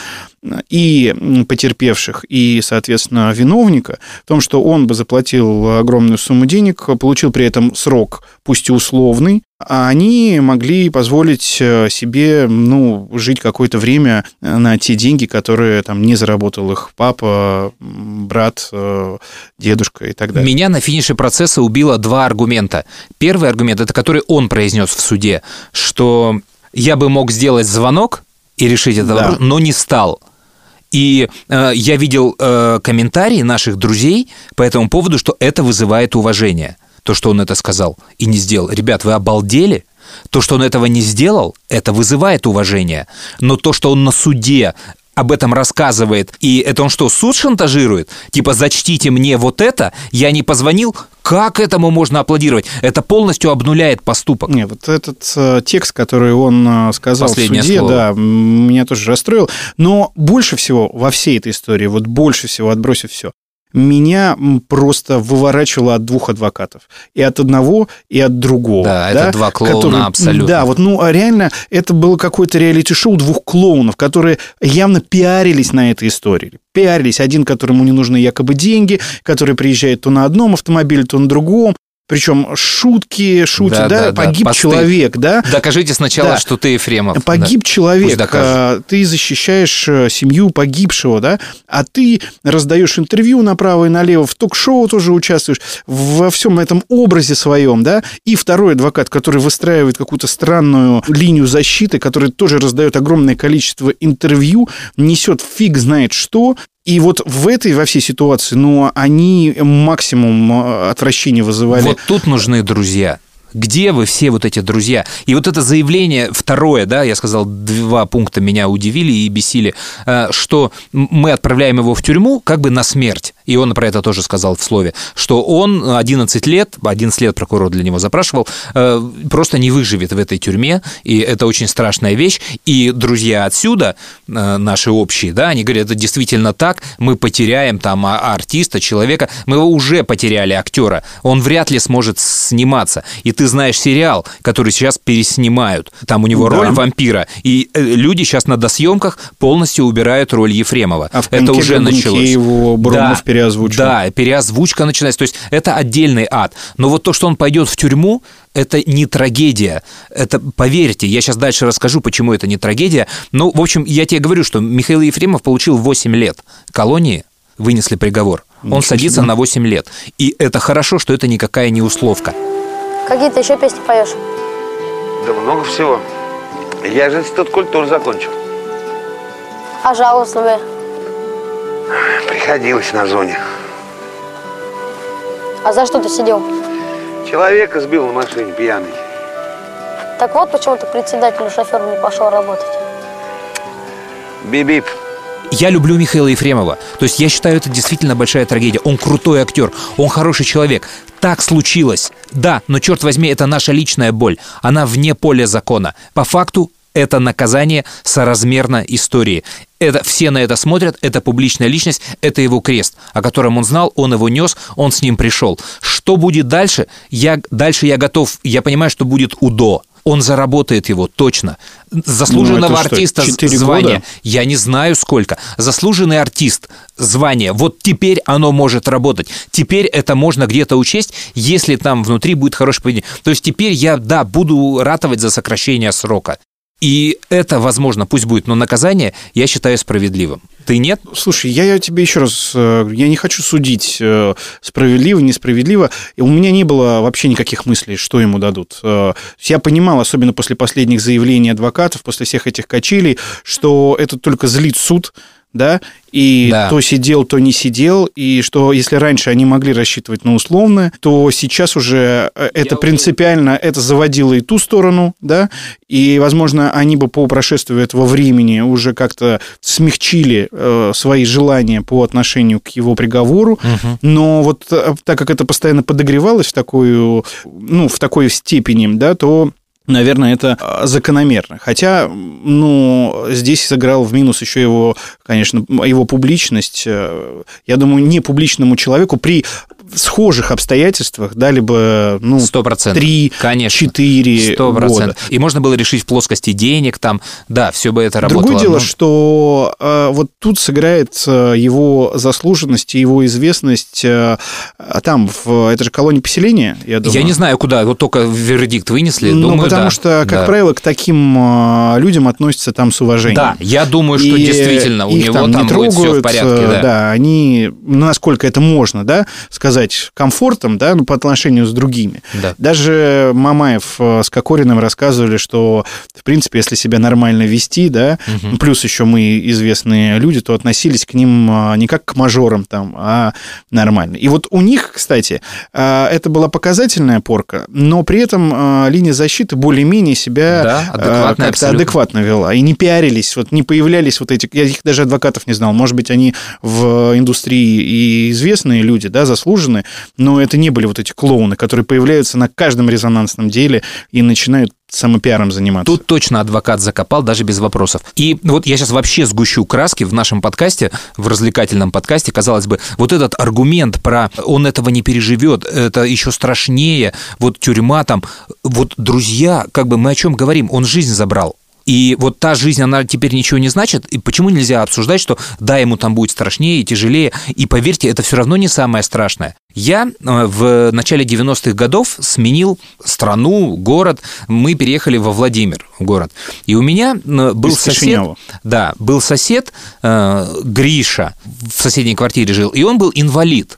S2: и потерпевших, и, соответственно, виновника, в том, что он бы заплатил огромную сумму денег, получил при этом срок, пусть и условный, а они могли позволить э, себе, ну, жить какое-то время на те деньги, которые там не заработал их папа, брат, э, дедушка и так далее.
S1: Меня на финише процесса убило два аргумента. Первый аргумент, это который он произнес в суде, что я бы мог сделать звонок и решить это, да. но не стал. И э, я видел э, комментарии наших друзей по этому поводу, что это вызывает уважение то, что он это сказал и не сделал. Ребят, вы обалдели? То, что он этого не сделал, это вызывает уважение. Но то, что он на суде об этом рассказывает, и это он что, суд шантажирует? Типа, зачтите мне вот это, я не позвонил, как этому можно аплодировать? Это полностью обнуляет поступок.
S2: Нет, вот этот э, текст, который он э, сказал Последнее в суде, слово. да, меня тоже расстроил. Но больше всего во всей этой истории, вот больше всего, отбросив все, меня просто выворачивало от двух адвокатов. И от одного, и от другого.
S1: Да, да? это два клоуна которые, абсолютно.
S2: Да, вот, ну, а реально, это было какое-то реалити-шоу двух клоунов, которые явно пиарились на этой истории. Пиарились. Один, которому не нужны якобы деньги, который приезжает то на одном автомобиле, то на другом, причем шутки, шутят, да, да, да погиб да, человек, да.
S1: Докажите сначала, да. что ты Ефремов.
S2: Погиб да. человек, а, ты защищаешь э, семью погибшего, да, а ты раздаешь интервью направо и налево, в ток-шоу тоже участвуешь, во всем этом образе своем, да, и второй адвокат, который выстраивает какую-то странную линию защиты, который тоже раздает огромное количество интервью, несет фиг знает что, и вот в этой, во всей ситуации, ну, они максимум э, отвращения вызывали.
S1: Вот тут нужны друзья. Где вы все вот эти друзья? И вот это заявление второе, да, я сказал, два пункта меня удивили и бесили, э, что мы отправляем его в тюрьму как бы на смерть. И он про это тоже сказал в слове, что он 11 лет, 11 лет прокурор для него запрашивал, э, просто не выживет в этой тюрьме, и это очень страшная вещь. И друзья отсюда, э, наши общие, да, они говорят, это действительно так, мы потеряем там а, артиста, человека, мы его уже потеряли, актера, он вряд ли сможет сниматься. И ты знаешь сериал, который сейчас переснимают, там у него да. роль вампира, и э, люди сейчас на досъемках полностью убирают роль Ефремова.
S2: А это уже началось. Его да, переозвучка.
S1: Да, переозвучка начинается. То есть это отдельный ад. Но вот то, что он пойдет в тюрьму, это не трагедия. Это, поверьте, я сейчас дальше расскажу, почему это не трагедия. Ну, в общем, я тебе говорю, что Михаил Ефремов получил 8 лет колонии, вынесли приговор. Он Ничего садится себе. на 8 лет. И это хорошо, что это никакая не условка.
S9: Какие ты еще песни поешь?
S4: Да много всего. Я же институт культуры закончил.
S9: А жалостливые?
S4: Приходилось на зоне.
S9: А за что ты сидел?
S4: Человека сбил на машине пьяный.
S9: Так вот почему ты председателю шофер не пошел работать.
S4: Бип-бип.
S1: Я люблю Михаила Ефремова. То есть я считаю, это действительно большая трагедия. Он крутой актер, он хороший человек. Так случилось. Да, но черт возьми, это наша личная боль. Она вне поля закона. По факту это наказание соразмерно истории. Это, все на это смотрят, это публичная личность, это его крест, о котором он знал, он его нес, он с ним пришел. Что будет дальше? Я, дальше я готов, я понимаю, что будет УДО. Он заработает его, точно. Заслуженного ну, артиста звания, года? я не знаю сколько. Заслуженный артист звание, вот теперь оно может работать. Теперь это можно где-то учесть, если там внутри будет хорошее поведение. То есть теперь я, да, буду ратовать за сокращение срока. И это возможно, пусть будет, но наказание я считаю справедливым. Ты нет?
S2: Слушай, я, я тебе еще раз, э, я не хочу судить э, справедливо, несправедливо. У меня не было вообще никаких мыслей, что ему дадут. Э, я понимал, особенно после последних заявлений адвокатов, после всех этих качелей, что это только злит суд, да, и
S1: Да.
S2: то сидел, то не сидел, и что если раньше они могли рассчитывать на условное, то сейчас уже э, это принципиально, это заводило и ту сторону, да, и, возможно, они бы по прошествию этого времени уже как-то смягчили э, свои желания по отношению к его приговору, но вот э, так как это постоянно подогревалось в такую, ну, в такой степени, да, то Наверное, это э, закономерно. Хотя, ну, здесь сыграл в минус еще его, конечно, его публичность. Э, Я думаю, не публичному человеку при схожих обстоятельствах дали бы, ну,
S1: Сто процентов.
S2: три,
S1: Конечно.
S2: четыре
S1: Сто
S2: года.
S1: процентов. И можно было решить в плоскости денег там. Да, все бы это работало.
S2: Другое дело,
S1: но-
S2: что э, вот тут сыграет его заслуженность и его известность э, а там, в, это же колония поселения, я думаю.
S1: Я не знаю, куда, вот только вердикт вынесли.
S2: Ну,
S1: Думаю,
S2: потому
S1: да.
S2: что, как
S1: Да.
S2: правило, к таким э, людям относятся там с уважением.
S1: Да, я думаю, что
S2: И
S1: действительно у него
S2: там,
S1: там,
S2: не
S1: будет все в
S2: трогают,
S1: порядке.
S2: э,
S1: Да.
S2: они, ну, насколько это можно, да, сказать, комфортом, да, ну, по отношению с другими.
S1: Да.
S2: Даже Мамаев э, с Кокориным рассказывали, что, в принципе, если себя нормально вести, да, плюс еще мы известные люди, то относились к ним э, не как к мажорам там, а нормально. И вот у них, кстати, э, это была показательная порка, но при этом э, линия защиты более-менее себя
S1: Да, адекватная
S2: как-то
S1: абсолютно.
S2: адекватно вела. И не пиарились, вот не появлялись вот эти... Я их даже адвокатов не знал. Может быть, они в индустрии и известные люди, да, заслуженные, но это не были вот эти клоуны, которые появляются на каждом резонансном деле и начинают самопиаром заниматься.
S1: Тут точно адвокат закопал, даже без вопросов. И вот я сейчас вообще сгущу краски в нашем подкасте, в развлекательном подкасте, казалось бы, вот этот аргумент про он этого не переживет, это еще страшнее, вот тюрьма там, вот друзья, как бы мы о чем говорим, он жизнь забрал. И вот та жизнь, она теперь ничего не значит. И почему нельзя обсуждать, что да, ему там будет страшнее и тяжелее. И поверьте, это все равно не самое страшное. Я э, в начале 90-х годов сменил страну, город. Мы переехали во Владимир, город. И у меня э, был
S2: Из
S1: сосед...
S2: Кишинева.
S1: Да, был сосед э, Гриша, в соседней квартире жил, и он был инвалид.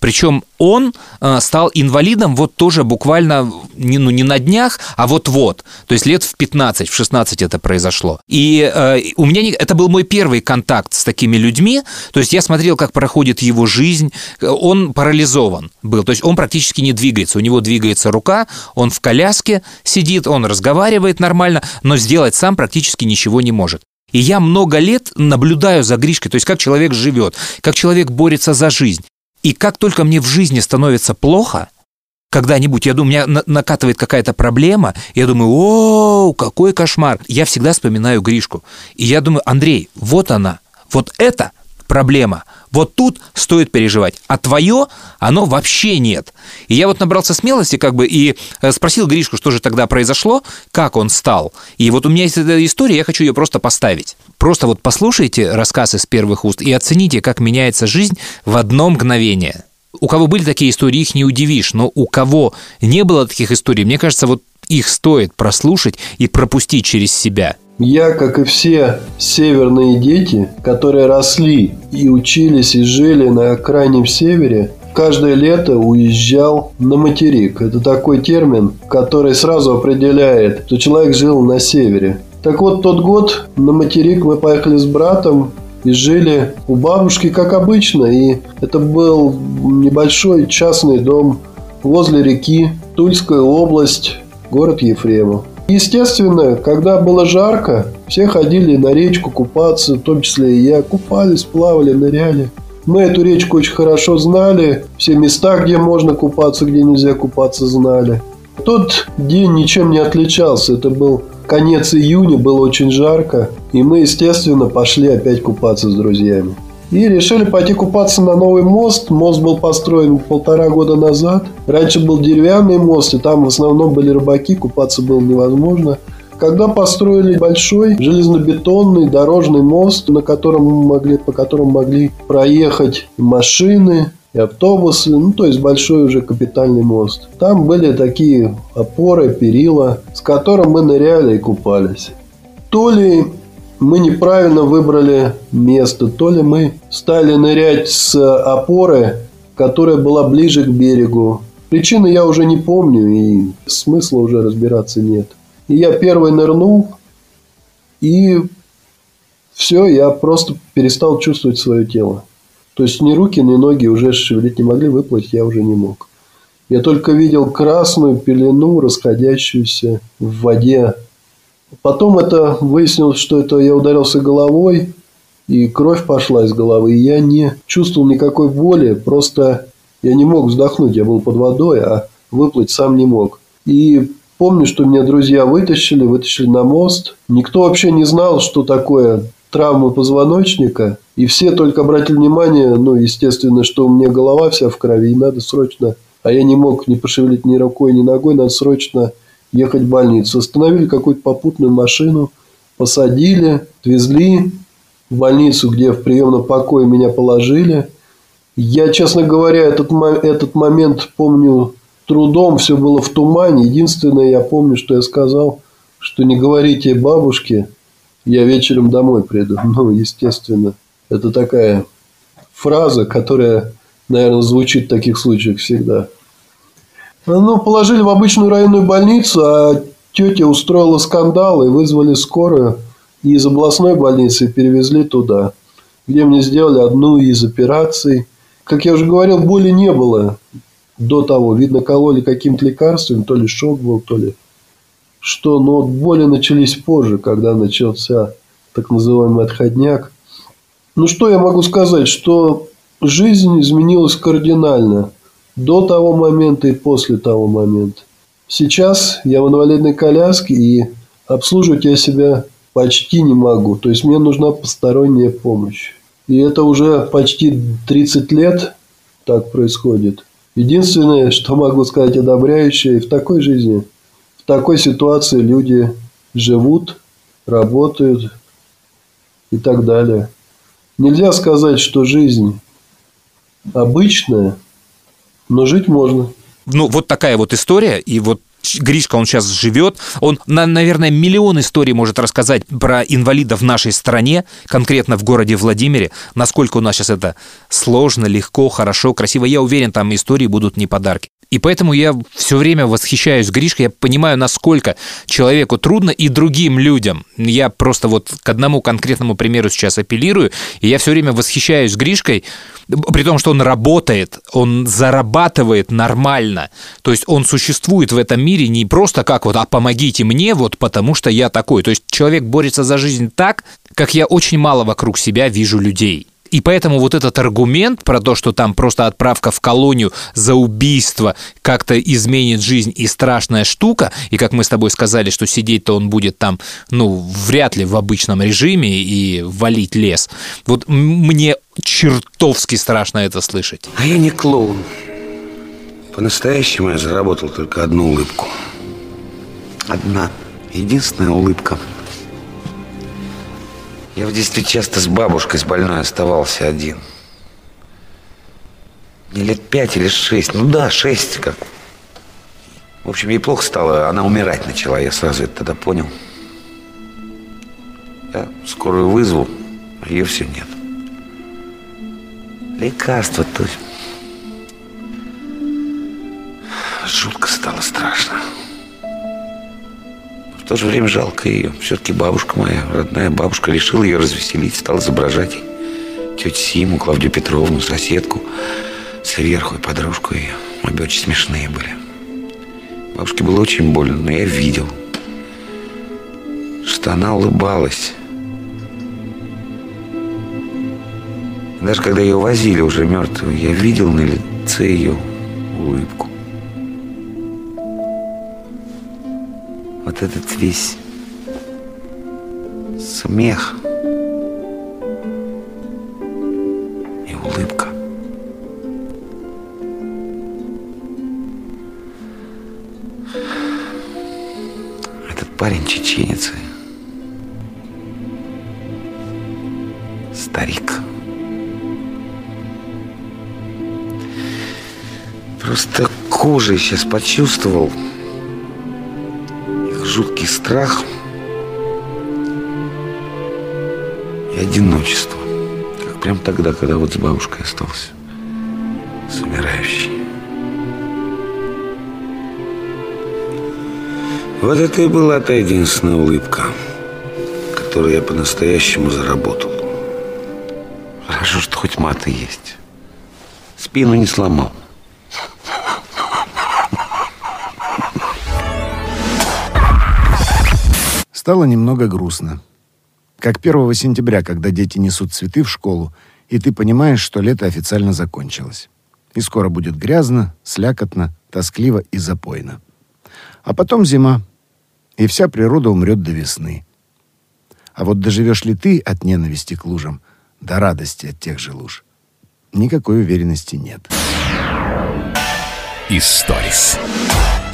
S1: Причем он э, стал инвалидом вот тоже буквально не, ну, не на днях, а вот-вот. То есть лет в 15, в 16 это произошло. И э, у меня не- это был мой первый контакт с такими людьми. То есть я смотрел, как проходит его жизнь. Он парализован был. То есть он практически не двигается. У него двигается рука, он в коляске сидит, он разговаривает нормально, но сделать сам практически ничего не может. И я много лет наблюдаю за Гришкой, то есть как человек живет, как человек борется за жизнь. И как только мне в жизни становится плохо, когда-нибудь, я думаю, меня на- накатывает какая-то проблема, я думаю, о, какой кошмар. Я всегда вспоминаю Гришку. И я думаю, Андрей, вот она, вот это проблема. Вот тут стоит переживать. А твое, оно вообще нет. И я вот набрался смелости как бы и э, спросил Гришку, что же тогда произошло, как он стал. И вот у меня есть эта история, я хочу ее просто поставить. Просто вот послушайте рассказ из первых уст и оцените, как меняется жизнь в одно мгновение. У кого были такие истории, их не удивишь, но у кого не было таких историй, мне кажется, вот их стоит прослушать и пропустить через себя.
S10: Я, как и все северные дети, которые росли и учились и жили на крайнем севере, каждое лето уезжал на материк. Это такой термин, который сразу определяет, что человек жил на севере. Так вот, тот год на материк мы поехали с братом и жили у бабушки, как обычно. И это был небольшой частный дом возле реки, Тульская область, город Ефремов. Естественно, когда было жарко, все ходили на речку купаться, в том числе и я. Купались, плавали, ныряли. Мы эту речку очень хорошо знали, все места, где можно купаться, где нельзя купаться, знали. Тот день ничем не отличался. Это был конец июня, было очень жарко. И мы, естественно, пошли опять купаться с друзьями. И решили пойти купаться на новый мост. Мост был построен полтора года назад. Раньше был деревянный мост, и там в основном были рыбаки, купаться было невозможно. Когда построили большой железнобетонный дорожный мост, на котором могли, по которому могли проехать машины, и автобусы, ну то есть большой уже капитальный мост. Там были такие опоры, перила, с которым мы ныряли и купались. То ли мы неправильно выбрали место, то ли мы стали нырять с опоры, которая была ближе к берегу. Причины я уже не помню, и смысла уже разбираться нет. И я первый нырнул, и все, я просто перестал чувствовать свое тело. То есть ни руки, ни ноги уже шевелить не могли, выплыть я уже не мог. Я только видел красную пелену, расходящуюся в воде. Потом это выяснилось, что это я ударился головой, и кровь пошла из головы, и я не чувствовал никакой боли, просто я не мог вздохнуть, я был под водой, а выплыть сам не мог. И помню, что меня друзья вытащили, вытащили на мост. Никто вообще не знал, что такое травма позвоночника. И все только обратили внимание, ну, естественно, что у меня голова вся в крови, и надо срочно... А я не мог ни пошевелить ни рукой, ни ногой, надо срочно ехать в больницу. Остановили какую-то попутную машину, посадили, отвезли в больницу, где в приемном покое меня положили. Я, честно говоря, этот, этот момент помню трудом, все было в тумане. Единственное, я помню, что я сказал, что не говорите бабушке, я вечером домой приду. Ну, естественно, это такая фраза, которая, наверное, звучит в таких случаях всегда. Ну, положили в обычную районную больницу, а тетя устроила скандал и вызвали скорую. Из областной больницы перевезли туда, где мне сделали одну из операций. Как я уже говорил, боли не было до того. Видно, кололи каким-то лекарством, то ли шок был, то ли что. Но боли начались позже, когда начался так называемый отходняк. Ну, что я могу сказать? Что жизнь изменилась кардинально до того момента и после того момента. Сейчас я в инвалидной коляске и обслуживать я себя почти не могу. То есть мне нужна посторонняя помощь. И это уже почти 30 лет так происходит. Единственное, что могу сказать одобряющее, в такой жизни, в такой ситуации люди живут, работают и так далее. Нельзя сказать, что жизнь обычная, но жить можно.
S1: Ну, вот такая вот история, и вот Гришка, он сейчас живет, он, на, наверное, миллион историй может рассказать про инвалидов в нашей стране, конкретно в городе Владимире, насколько у нас сейчас это сложно, легко, хорошо, красиво. Я уверен, там истории будут не подарки. И поэтому я все время восхищаюсь Гришкой, я понимаю, насколько человеку трудно и другим людям. Я просто вот к одному конкретному примеру сейчас апеллирую, и я все время восхищаюсь Гришкой, при том, что он работает, он зарабатывает нормально. То есть он существует в этом мире не просто как вот, а помогите мне, вот потому что я такой. То есть человек борется за жизнь так, как я очень мало вокруг себя вижу людей. И поэтому вот этот аргумент про то, что там просто отправка в колонию за убийство как-то изменит жизнь и страшная штука, и как мы с тобой сказали, что сидеть-то он будет там, ну, вряд ли в обычном режиме и валить лес. Вот мне чертовски страшно это слышать.
S4: А я не клоун. По-настоящему я заработал только одну улыбку. Одна. Единственная улыбка – я в детстве часто с бабушкой, с больной оставался один. Мне лет пять или шесть. Ну да, шесть как. В общем, ей плохо стало, она умирать начала. Я сразу это тогда понял. Я скорую вызову, а ее все нет. Лекарства, то есть... Жутко стало страшно. То же время жалко ее. Все-таки бабушка моя, родная бабушка, решила ее развеселить, стала изображать тетю Симу, Клавдию Петровну, соседку, сверху и подружку ее. Обе очень смешные были. Бабушке было очень больно, но я видел, что она улыбалась. Даже когда ее возили уже мертвую, я видел на лице ее улыбку. Вот этот весь смех и улыбка. Этот парень чеченец, старик. Просто кожей сейчас почувствовал, жуткий страх и одиночество. Как прям тогда, когда вот с бабушкой остался. С умирающей. Вот это и была та единственная улыбка, который я по-настоящему заработал. Хорошо, что хоть маты есть. Спину не сломал.
S6: Стало немного грустно. Как 1 сентября, когда дети несут цветы в школу, и ты понимаешь, что лето официально закончилось. И скоро будет грязно, слякотно, тоскливо и запойно. А потом зима, и вся природа умрет до весны. А вот доживешь ли ты от ненависти к лужам, до радости от тех же луж? Никакой уверенности нет.
S1: Историс.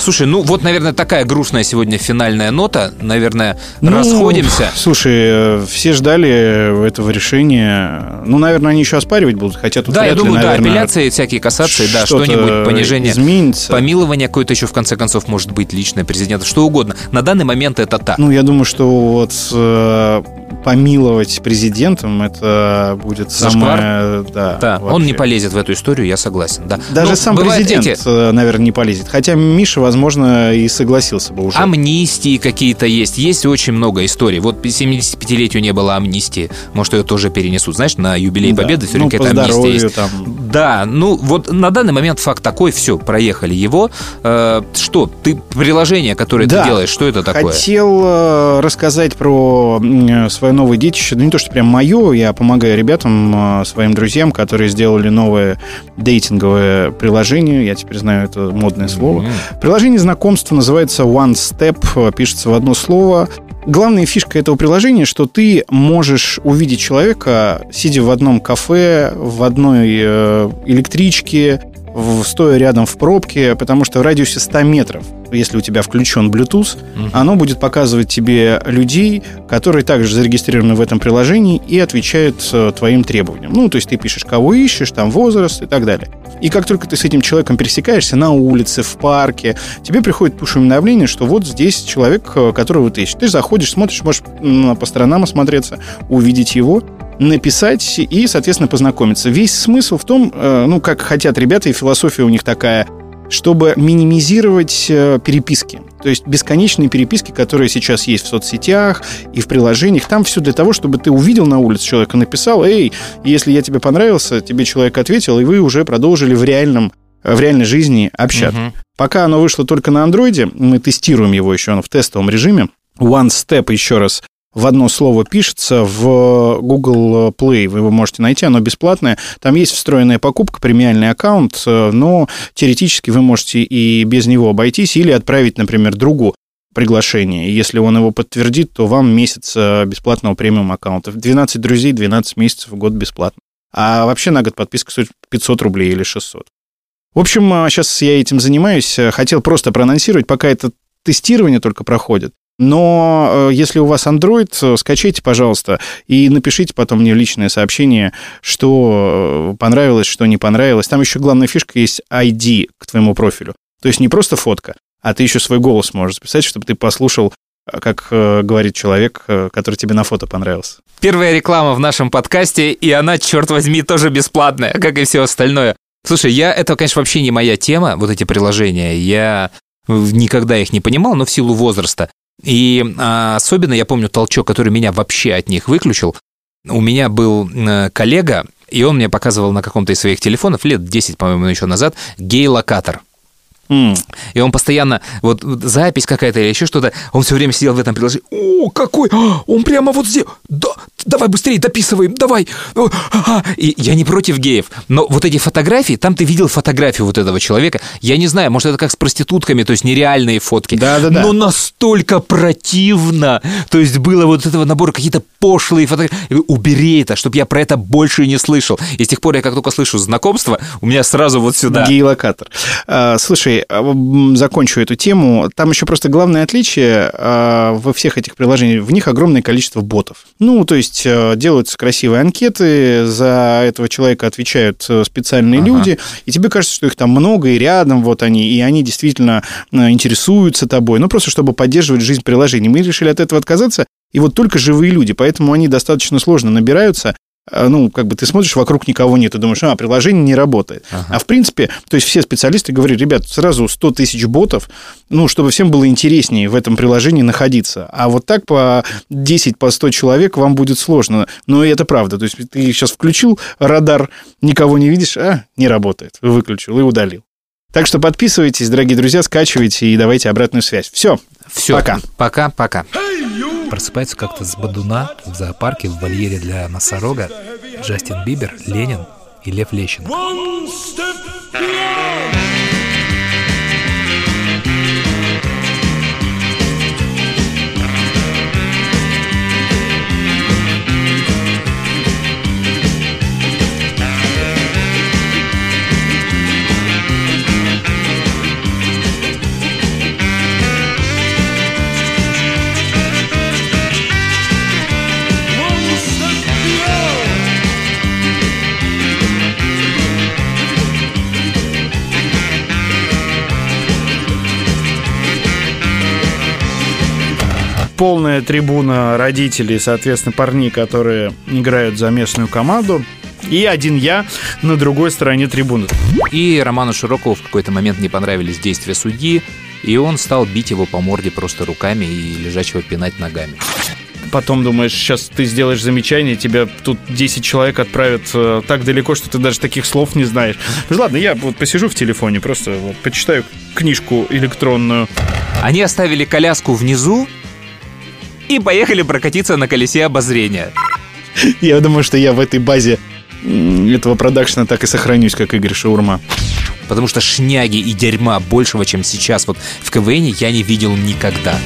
S1: Слушай, ну вот, наверное, такая грустная сегодня финальная нота. Наверное,
S2: Ну,
S1: расходимся.
S2: Слушай, э, все ждали этого решения. Ну, наверное, они еще оспаривать будут, хотя тут
S1: Да, я
S2: вряд ли,
S1: думаю, да,
S2: наверное,
S1: апелляции, всякие кассации, да, что-нибудь, понижение,
S2: изменится.
S1: помилование какое-то еще, в конце концов, может быть, личное президента, что угодно. На данный момент это так.
S2: Ну, я думаю, что вот э, помиловать президентом это будет
S1: Зашквар?
S2: самое... Да,
S1: Да, он не полезет в эту историю, я согласен, да.
S2: Даже
S1: Ну,
S2: сам президент,
S1: эти
S2: э, наверное, не полезет. Хотя Миша, возможно, и согласился бы уже.
S1: Амнистии какие-то есть. Есть очень много историй. Вот 75-летию не было амнистии. Может, ее тоже перенесут. Знаешь, на юбилей
S2: Да.
S1: Победы все
S2: Ну,
S1: время какая-то амнистия есть.
S2: там.
S1: Да, ну вот на данный момент факт такой, все, проехали его. Э, что, ты приложение, которое
S2: Да.
S1: ты делаешь, что это такое?
S2: Хотел э, рассказать про свое новое детище. Ну, не то, что прям мое. Я помогаю ребятам, э, своим друзьям, которые сделали новое дейтинговое приложение. Я теперь знаю это модное слово. Приложение знакомства называется One Step. Пишется в одно слово. Главная фишка этого приложения, что ты можешь увидеть человека, сидя в одном кафе, в одной э, электричке, в- стоя рядом в пробке, потому что в радиусе 100 метров, если у тебя включен Bluetooth, оно будет показывать тебе людей, которые также зарегистрированы в этом приложении и отвечают э, твоим требованиям. Ну, то есть ты пишешь, кого ищешь, там возраст и так далее. И как только ты с этим человеком пересекаешься на улице, в парке, тебе приходит пуш-уведомление, что вот здесь человек, э, которого ты ищешь. Ты заходишь, смотришь, можешь по сторонам осмотреться, увидеть его, написать и, соответственно, познакомиться. Весь смысл в том, э, ну, как хотят ребята, и философия у них такая, чтобы минимизировать э, переписки. То есть бесконечные переписки, которые сейчас есть в соцсетях и в приложениях, там все для того, чтобы ты увидел на улице человека, написал, эй, если я тебе понравился, тебе человек ответил, и вы уже продолжили в реальном в реальной жизни общаться.
S1: Мгм.
S2: Пока оно вышло только на андроиде, мы тестируем его еще в тестовом режиме. One Step, еще раз, в одно слово пишется в Google Play. Вы его можете найти, оно бесплатное. Там есть встроенная покупка, премиальный аккаунт, э, но теоретически вы можете и без него обойтись или отправить, например, другу приглашение. И если он его подтвердит, то вам месяц э, бесплатного премиум аккаунта. 12 друзей, 12 месяцев в год бесплатно. А вообще на год подписка стоит 500 рублей или 600. В общем, сейчас я этим занимаюсь. Хотел просто проанонсировать, пока это тестирование только проходит. Но э, если у вас Android, э, скачайте, пожалуйста, и напишите потом мне личное сообщение, что э, понравилось, что не понравилось. Там еще главная фишка есть ID к твоему профилю. То есть не просто фотка, а ты еще свой голос можешь записать, чтобы ты послушал, как говорит человек, который тебе на фото понравился.
S1: Первая реклама в нашем подкасте, и она, черт возьми, тоже бесплатная, как и все остальное. Слушай, я это, конечно, вообще не моя тема, вот эти приложения. Я никогда их не понимал, но в силу возраста. И а, особенно я помню толчок, который меня вообще от них выключил. У меня был э, коллега, и он мне показывал на каком-то из своих телефонов, лет 10, по-моему, еще назад, гей-локатор.
S2: М,
S1: И он постоянно, вот вот запись какая-то или еще что-то, он все время сидел в этом приложении. О, какой! А, Он прямо вот здесь! Да, давай быстрее дописываем, давай! О, ага». И я не против геев, но вот эти фотографии, там ты видел фотографию вот этого человека. Я не знаю, может, это как с проститутками, то есть нереальные фотки.
S2: Да-да-да.
S1: Но настолько противно. То есть было вот этого набора какие-то пошлые фотографии. Убери это, чтобы я про это больше не слышал. И с тех пор я как только слышу знакомство, у меня сразу вот сюда.
S2: Гей-локатор. А, Слушай, а, закончу эту тему. Там еще просто главное отличие а, во всех этих приложениях, в них огромное количество ботов. Ну, то есть а, делаются красивые анкеты, за этого человека отвечают э, специальные
S1: Ага.
S2: люди, и тебе кажется, что их там много, и рядом вот они, и они действительно э, интересуются тобой, ну, просто чтобы поддерживать жизнь приложений. Мы решили от этого отказаться, и вот только живые люди, поэтому они достаточно сложно набираются, ну, как бы ты смотришь, вокруг никого нет, и думаешь, а, приложение не работает. Ага. А в принципе, то есть все специалисты говорят, ребят, сразу 100 тысяч ботов, ну, чтобы всем было интереснее в этом приложении находиться. А вот так по 10, по 100 человек вам будет сложно. Но это правда. То есть ты сейчас включил радар, никого не видишь, а, не работает. Выключил и удалил. Так что подписывайтесь, дорогие друзья, скачивайте и давайте обратную связь. Все.
S1: Все.
S2: Пока.
S1: Пока-пока.
S11: Просыпается как-то с Бадуна в зоопарке в вольере для носорога Джастин Бибер, Ленин и Лев Лещенко.
S2: Полная трибуна родителей, соответственно, парней, которые играют за местную команду. И один я на другой стороне трибуны.
S1: И Роману Широкову в какой-то момент не понравились действия судьи, и он стал бить его по морде просто руками и лежачего пинать ногами.
S2: Потом думаешь, сейчас ты сделаешь замечание, тебя тут 10 человек отправят э, так далеко, что ты даже таких слов не знаешь. Ну ладно, я вот посижу в телефоне, просто вот, почитаю книжку электронную.
S1: Они оставили коляску внизу, и поехали прокатиться на колесе обозрения.
S2: Я думаю, что я в этой базе этого продакшена так и сохранюсь, как Игорь Шаурма.
S1: Потому что шняги и дерьма большего, чем сейчас вот в КВН, я не видел никогда.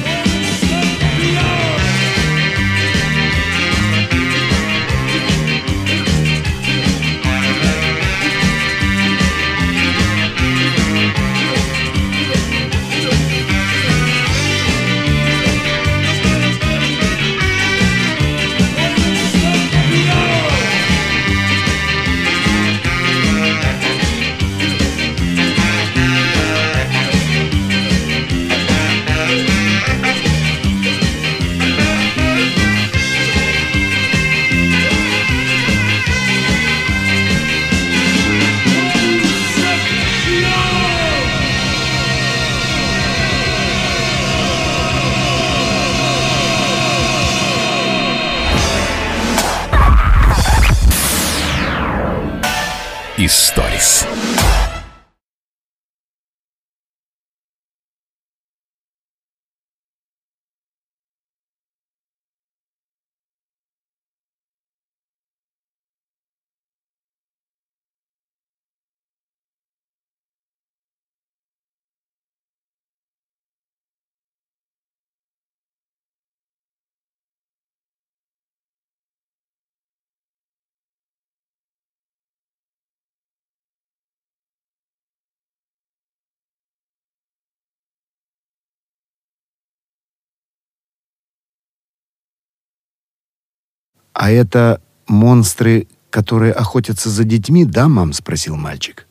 S6: «А это монстры, которые охотятся за детьми, да, мам?» — спросил мальчик.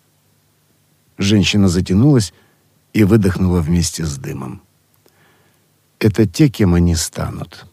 S6: Женщина затянулась и выдохнула вместе с дымом. «Это те, кем они станут».